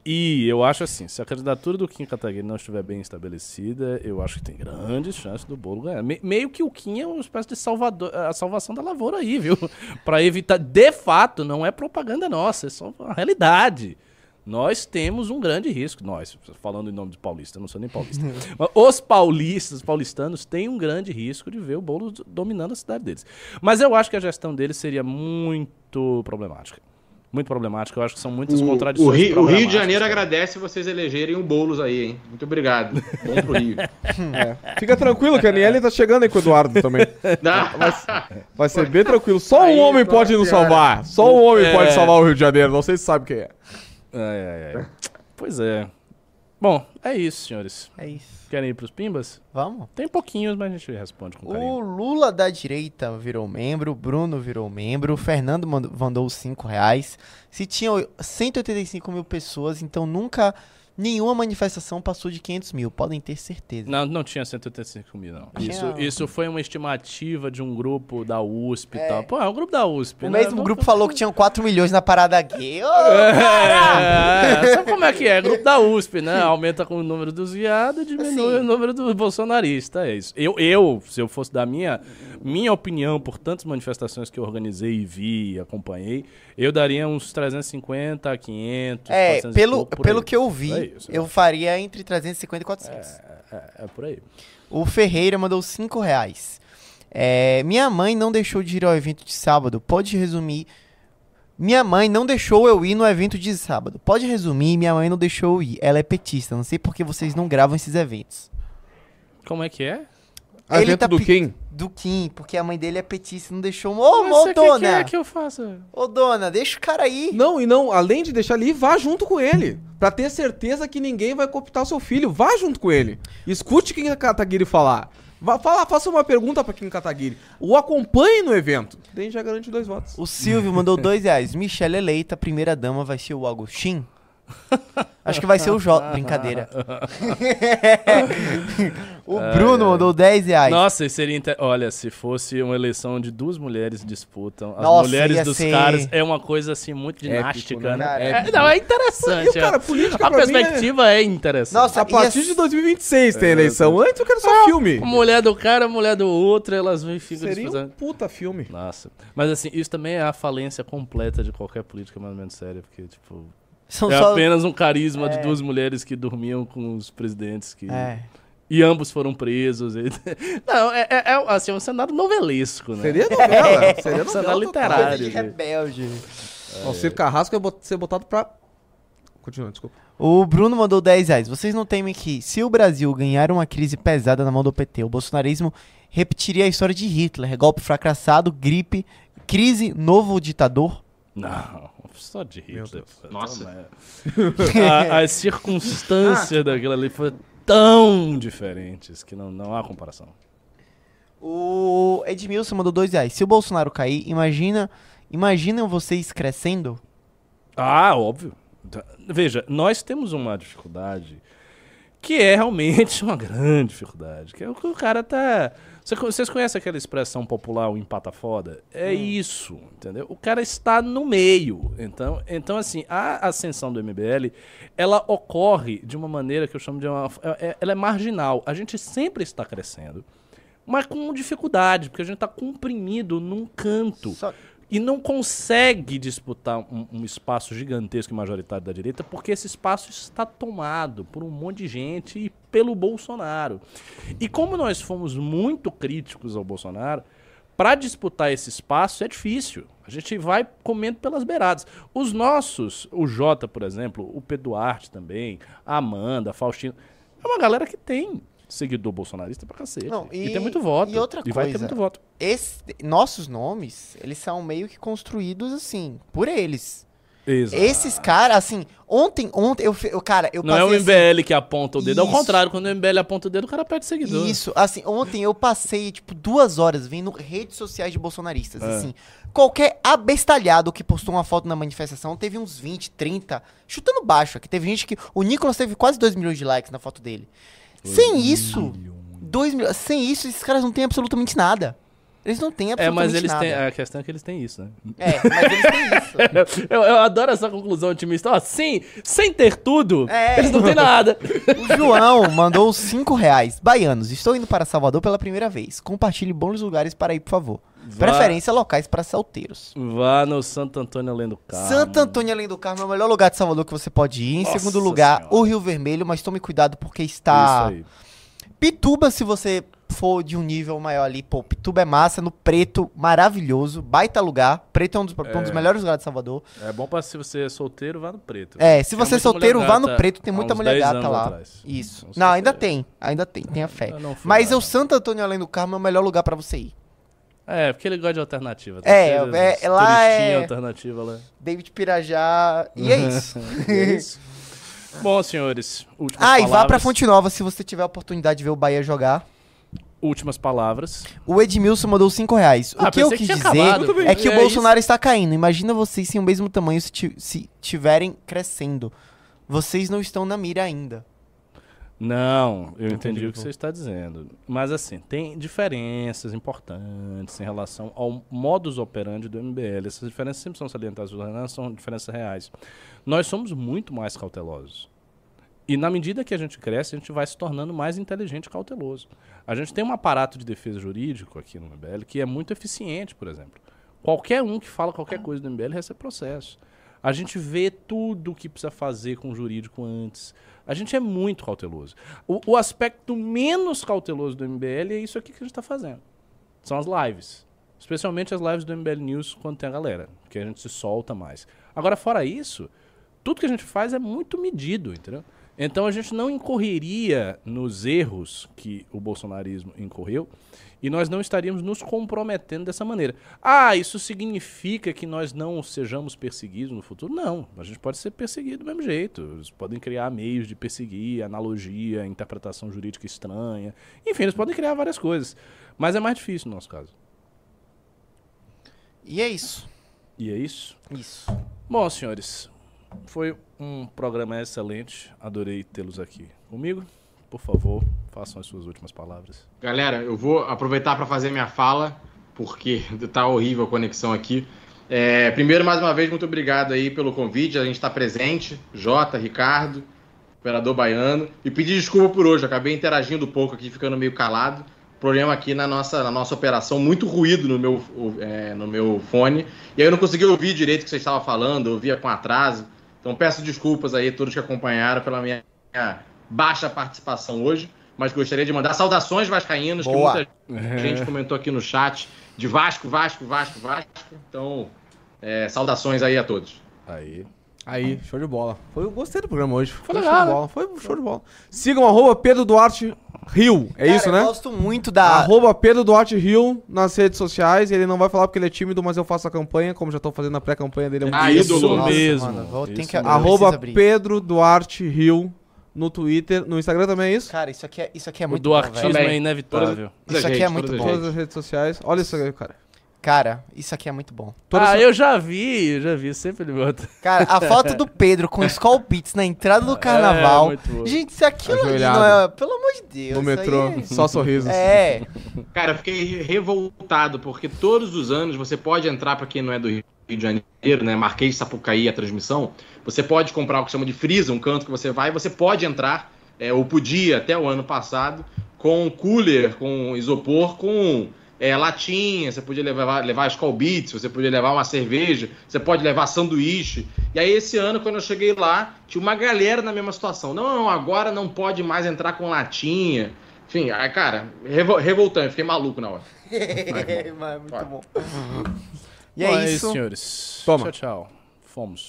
e eu acho assim, se a candidatura do Kim Kataguiri não estiver bem estabelecida, eu acho que tem grandes chances do Boulos ganhar. Me- meio que o Kim é uma espécie de salvador, a salvação da lavoura aí, viu? [LAUGHS] Pra evitar, de fato, não é propaganda nossa, é só a realidade. Nós temos um grande risco, nós, falando em nome de paulista, eu não sou nem paulista. [LAUGHS] Mas os paulistas, os paulistanos, têm um grande risco de ver o Boulos dominando a cidade deles. Mas eu acho que a gestão deles seria muito problemática. Muito problemática, eu acho que são muitas O, contradições. o Rio, o Rio de Janeiro cara. agradece vocês elegerem o Boulos aí, hein? Muito obrigado. Bom pro Rio. [LAUGHS] É. Fica tranquilo que a Aniele tá chegando aí com o Eduardo também. Vai ser bem tranquilo. Só Aí, um homem pode nos salvar. Só um homem É. pode salvar o Rio de Janeiro. Não sei se sabe quem é. Ai, ai, ai. Pois é. Bom, é isso, senhores. É isso. Querem ir pros pimbas? Vamos? Tem pouquinhos, mas a gente responde com carinho. O Lula da direita virou membro, o Bruno virou membro, o Fernando mandou, mandou os 5 reais. Se tinha 185 mil pessoas, então nunca nenhuma manifestação passou de 500 mil, podem ter certeza. Não, não tinha 185 mil, não. Isso, isso foi uma estimativa de um grupo da USP e tal. Pô, é um grupo da USP, O né? mesmo Não- grupo falou que tinham 4 milhões na parada gay. Ô, É, sabe como é que é? Grupo da USP, né? Aumenta com o número dos viados e diminui Assim. o número dos bolsonaristas. É isso. Eu, eu, se eu fosse dar minha, minha opinião por tantas manifestações que eu organizei e vi e acompanhei, eu daria uns 350, 500, É, 400 pelo, pelo aí. que eu vi, É isso, eu faria entre 350 e 400. É, é por aí. O Ferreira mandou 5 reais. É, minha mãe não deixou de ir ao evento de sábado. Pode resumir. Minha mãe não deixou eu ir no evento de sábado. Pode resumir, minha mãe não deixou eu ir. Ela é petista. Não sei porque vocês não gravam esses eventos. Como é que é? Ah, Ele evento tá do Kim? Do Kim, porque a mãe dele é petista. Não deixou. Ô, ô, o que dona! que é que eu faço? Ô, dona, deixa o cara aí. Não, e não, além de deixar ali, vá junto com ele. Pra ter certeza que ninguém vai cooptar o seu filho. Vá junto com ele. Escute quem Kataguiri falar. Vá, fala, faça uma pergunta pra Kim Kataguiri. O acompanhe no evento. Daí já garante dois votos. O Silvio mandou 2 reais. Michelle eleita, primeira dama vai ser o Agostinho? [LAUGHS] Acho que vai ser o J. [LAUGHS] Brincadeira. [LAUGHS] o Bruno mandou 10 reais. Nossa, seria. inter- Olha, se fosse uma eleição onde duas mulheres disputam, as Nossa, mulheres dos ser- caras, é uma coisa assim muito ginástica, né? né? Cara, É, não, é interessante. E, cara, é. política a perspectiva é... interessante. Nossa, A partir ia- de 2026 tem eleição. Antes eu quero só filme. A mulher do cara, mulher do outro, elas vêm e ficam Seria um disputando. puta filme. Nossa. Mas assim, isso também é a falência completa de qualquer política mais ou menos séria, porque, tipo, São é só- apenas um carisma É. de duas mulheres que dormiam com os presidentes que. É. E ambos foram presos. [LAUGHS] Não, é, é, é, assim, um cenário novelesco, né? Seria novela. Seria Um cenário literário. De gente. rebelde. Alcir Carrasco ia bot- ser botado pra... Continua, desculpa. O Bruno mandou 10 reais. Vocês não temem que, se o Brasil ganhar uma crise pesada na mão do PT, o bolsonarismo repetiria a história de Hitler: golpe fracassado, gripe, crise, novo ditador? Não, [LAUGHS] só de Hitler. Nossa. é. A- As circunstâncias [LAUGHS] daquilo ali foram tão diferentes que não, não há comparação. O Edmilson mandou 2 reais. Se o Bolsonaro cair, imagina, imaginam vocês crescendo? Ah, óbvio. Veja, nós temos uma dificuldade que é realmente [LAUGHS] uma grande dificuldade. Que é o que o cara tá. Vocês conhecem aquela expressão popular, o empata foda? É isso, entendeu? O cara está no meio. Então, então, assim, a ascensão do MBL, ela ocorre de uma maneira que eu chamo de uma. é- é- Ela é marginal. A gente sempre está crescendo, mas com dificuldade, porque a gente está comprimido num canto Só- e não consegue disputar um, um espaço gigantesco e majoritário da direita, porque esse espaço está tomado por um monte de gente e pelo Bolsonaro. E como nós fomos muito críticos ao Bolsonaro, para disputar esse espaço é difícil. A gente vai comendo pelas beiradas. Os nossos, o Jota, por exemplo, o Pedro Duarte também, a Amanda, a Faustino, é uma galera que tem seguidor bolsonarista pra cacete. Não, e, e- tem muito voto. e outra vai ter coisa, muito voto. Esse- nossos nomes, eles são meio que construídos assim, por eles. Exato. Esses caras, assim, ontem, ontem, eu, eu cara, eu Não é o passei assim, MBL que aponta o dedo, é o Isso. contrário. Quando o MBL aponta o dedo, o cara perde seguidor. Isso, assim, ontem eu passei, tipo, duas horas vendo redes sociais de bolsonaristas, É. assim. Qualquer abestalhado que postou uma foto na manifestação teve uns 20, 30, chutando baixo aqui. Teve gente que. O Nicolas teve quase 2 milhões de likes na foto dele. Sem isso, 2 milhões. Sem isso, esses caras não têm absolutamente nada. Eles não têm É, absolutamente mas eles nada. têm. A questão é que eles têm isso, né? É, mas eles têm isso. [LAUGHS] eu, eu adoro essa conclusão otimista. Ó, sim, sem ter tudo, É. eles não têm nada. O João mandou 5 reais. Baianos, estou indo para Salvador pela primeira vez. Compartilhe bons lugares para ir, por favor. Vá- Preferência locais para solteiros. Vá no Santo Antônio além do carro. Santo Antônio Além do Carmo é o melhor lugar de Salvador que você pode ir. Em Nossa segundo lugar, Senhora. o Rio Vermelho, mas tome cuidado porque está. Isso aí. Pituba, se você for de um nível maior ali, pô, Pituba é massa, no preto, maravilhoso, baita lugar. Preto é um dos, um dos É. melhores lugares de Salvador. É bom pra se você é solteiro, vá no preto. É, se Tinha você é solteiro, vá no preto, tem muita mulher 10 gata lá. atrás. Isso. Não ainda é. tem, ainda tem, tenha fé. Mas o. Santo Antônio Além do Carmo é o melhor lugar pra você ir. É, porque ele gosta de alternativa. É, Tem é, aqueles lá é- alternativa lá. David Pirajá. E é isso. [LAUGHS] E é isso. Bom, senhores, últimas Ah, e vá pra palavras. Fonte Nova se você tiver a oportunidade de ver o Bahia jogar. Últimas palavras. O Edmilson mandou 5 reais. O Ah, que eu que quis tinha dizer acabado. é que É o Bolsonaro está caindo. Imagina vocês sem o mesmo tamanho se, se tiverem crescendo. Vocês não estão na mira ainda. Não, eu entendi Entendi, o que você está dizendo. Mas assim, tem diferenças importantes em relação ao modus operandi do MBL. Essas diferenças sempre são salientadas, não são diferenças reais. Nós somos muito mais cautelosos. E na medida que a gente cresce, a gente vai se tornando mais inteligente e cauteloso. A gente tem um aparato de defesa jurídico aqui no MBL que é muito eficiente, por exemplo. Qualquer um que fala qualquer coisa do MBL recebe processo. A gente vê tudo o que precisa fazer com o jurídico antes. A gente é muito cauteloso. O, o aspecto menos cauteloso do MBL é isso aqui que a gente está fazendo. São as lives. Especialmente as lives do MBL News quando tem a galera, que a gente se solta mais. Agora, fora isso, tudo que a gente faz é muito medido, entendeu? Então a gente não incorreria nos erros que o bolsonarismo incorreu e nós não estaríamos nos comprometendo dessa maneira. Ah, isso significa que nós não sejamos perseguidos no futuro? Não, a gente pode ser perseguido do mesmo jeito. Eles podem criar meios de perseguir, analogia, interpretação jurídica estranha. Enfim, eles podem criar várias coisas. Mas é mais difícil no nosso caso. E é isso. E é isso. Isso. Bom, senhores, foi um programa excelente. Adorei tê-los aqui comigo. Por favor, façam as suas últimas palavras. Galera, eu vou aproveitar para fazer minha fala, porque [LAUGHS] tá horrível a conexão aqui. É, primeiro, mais uma vez, muito obrigado aí pelo convite. A gente está presente, Jota, Ricardo, operador baiano. E pedir desculpa por hoje, acabei interagindo pouco aqui, ficando meio calado. Problema aqui na nossa, na nossa operação, muito ruído no meu, é, no meu fone. E aí eu não consegui ouvir direito o que você estava falando, ouvia com atraso. Então peço desculpas aí a todos que acompanharam pela minha baixa participação hoje, mas gostaria de mandar saudações vascaínos, Boa. que muita gente comentou aqui no chat de Vasco, Vasco, Vasco, Vasco. Então, é, saudações aí a todos. Aí. Aí, show de bola. Foi, eu gostei do programa hoje. Foi, legal, show de né? bola. Foi show de bola. Sigam arroba Pedro Duarte Rio. É Cara, isso, Eu né? gosto muito da. Arroba Pedro Duarte Rio nas redes sociais. Ele não vai falar porque ele é tímido, mas eu faço a campanha, como já tô fazendo a pré-campanha dele. há um Ah, tempo. ídolo. Isso mesmo. mano, vou- tem isso que- mesmo. Arroba. Pedro Duarte Rio no Twitter. No Instagram também é isso? Cara, isso aqui é, isso aqui é O muito do bom, artismo é inevitável. Isso aqui é muito bom. Todas as redes sociais. Olha isso aí, cara. Cara, isso aqui é muito bom. Ah, eu já vi, eu já vi, sempre ele bota. Cara, a foto do Pedro com Skull Beats na entrada do [LAUGHS] carnaval. É, muito bom. Gente, se aquilo ali não é. Pelo amor de Deus. No isso aí metrô. Só sorrisos. É. Cara, eu fiquei revoltado, porque todos os anos você pode entrar, para quem não é do Rio de Janeiro, né? Marquês de Sapucaí, a transmissão. Você pode comprar o que chama de freezer, um canto que você vai, e você pode entrar, é, ou podia até o ano passado, com cooler, com isopor, com é, latinha, você podia levar, levar Skull Beats, você podia levar uma cerveja, você pode levar sanduíche. E aí, esse ano, quando eu cheguei lá, tinha uma galera na mesma situação. Não, não, agora não pode mais entrar com latinha. Enfim, aí, cara, revol revoltante, fiquei maluco na hora. [LAUGHS] Mas é muito Vai. bom. E Bom, é isso. senhores. Toma. Tchau, tchau. Fomos.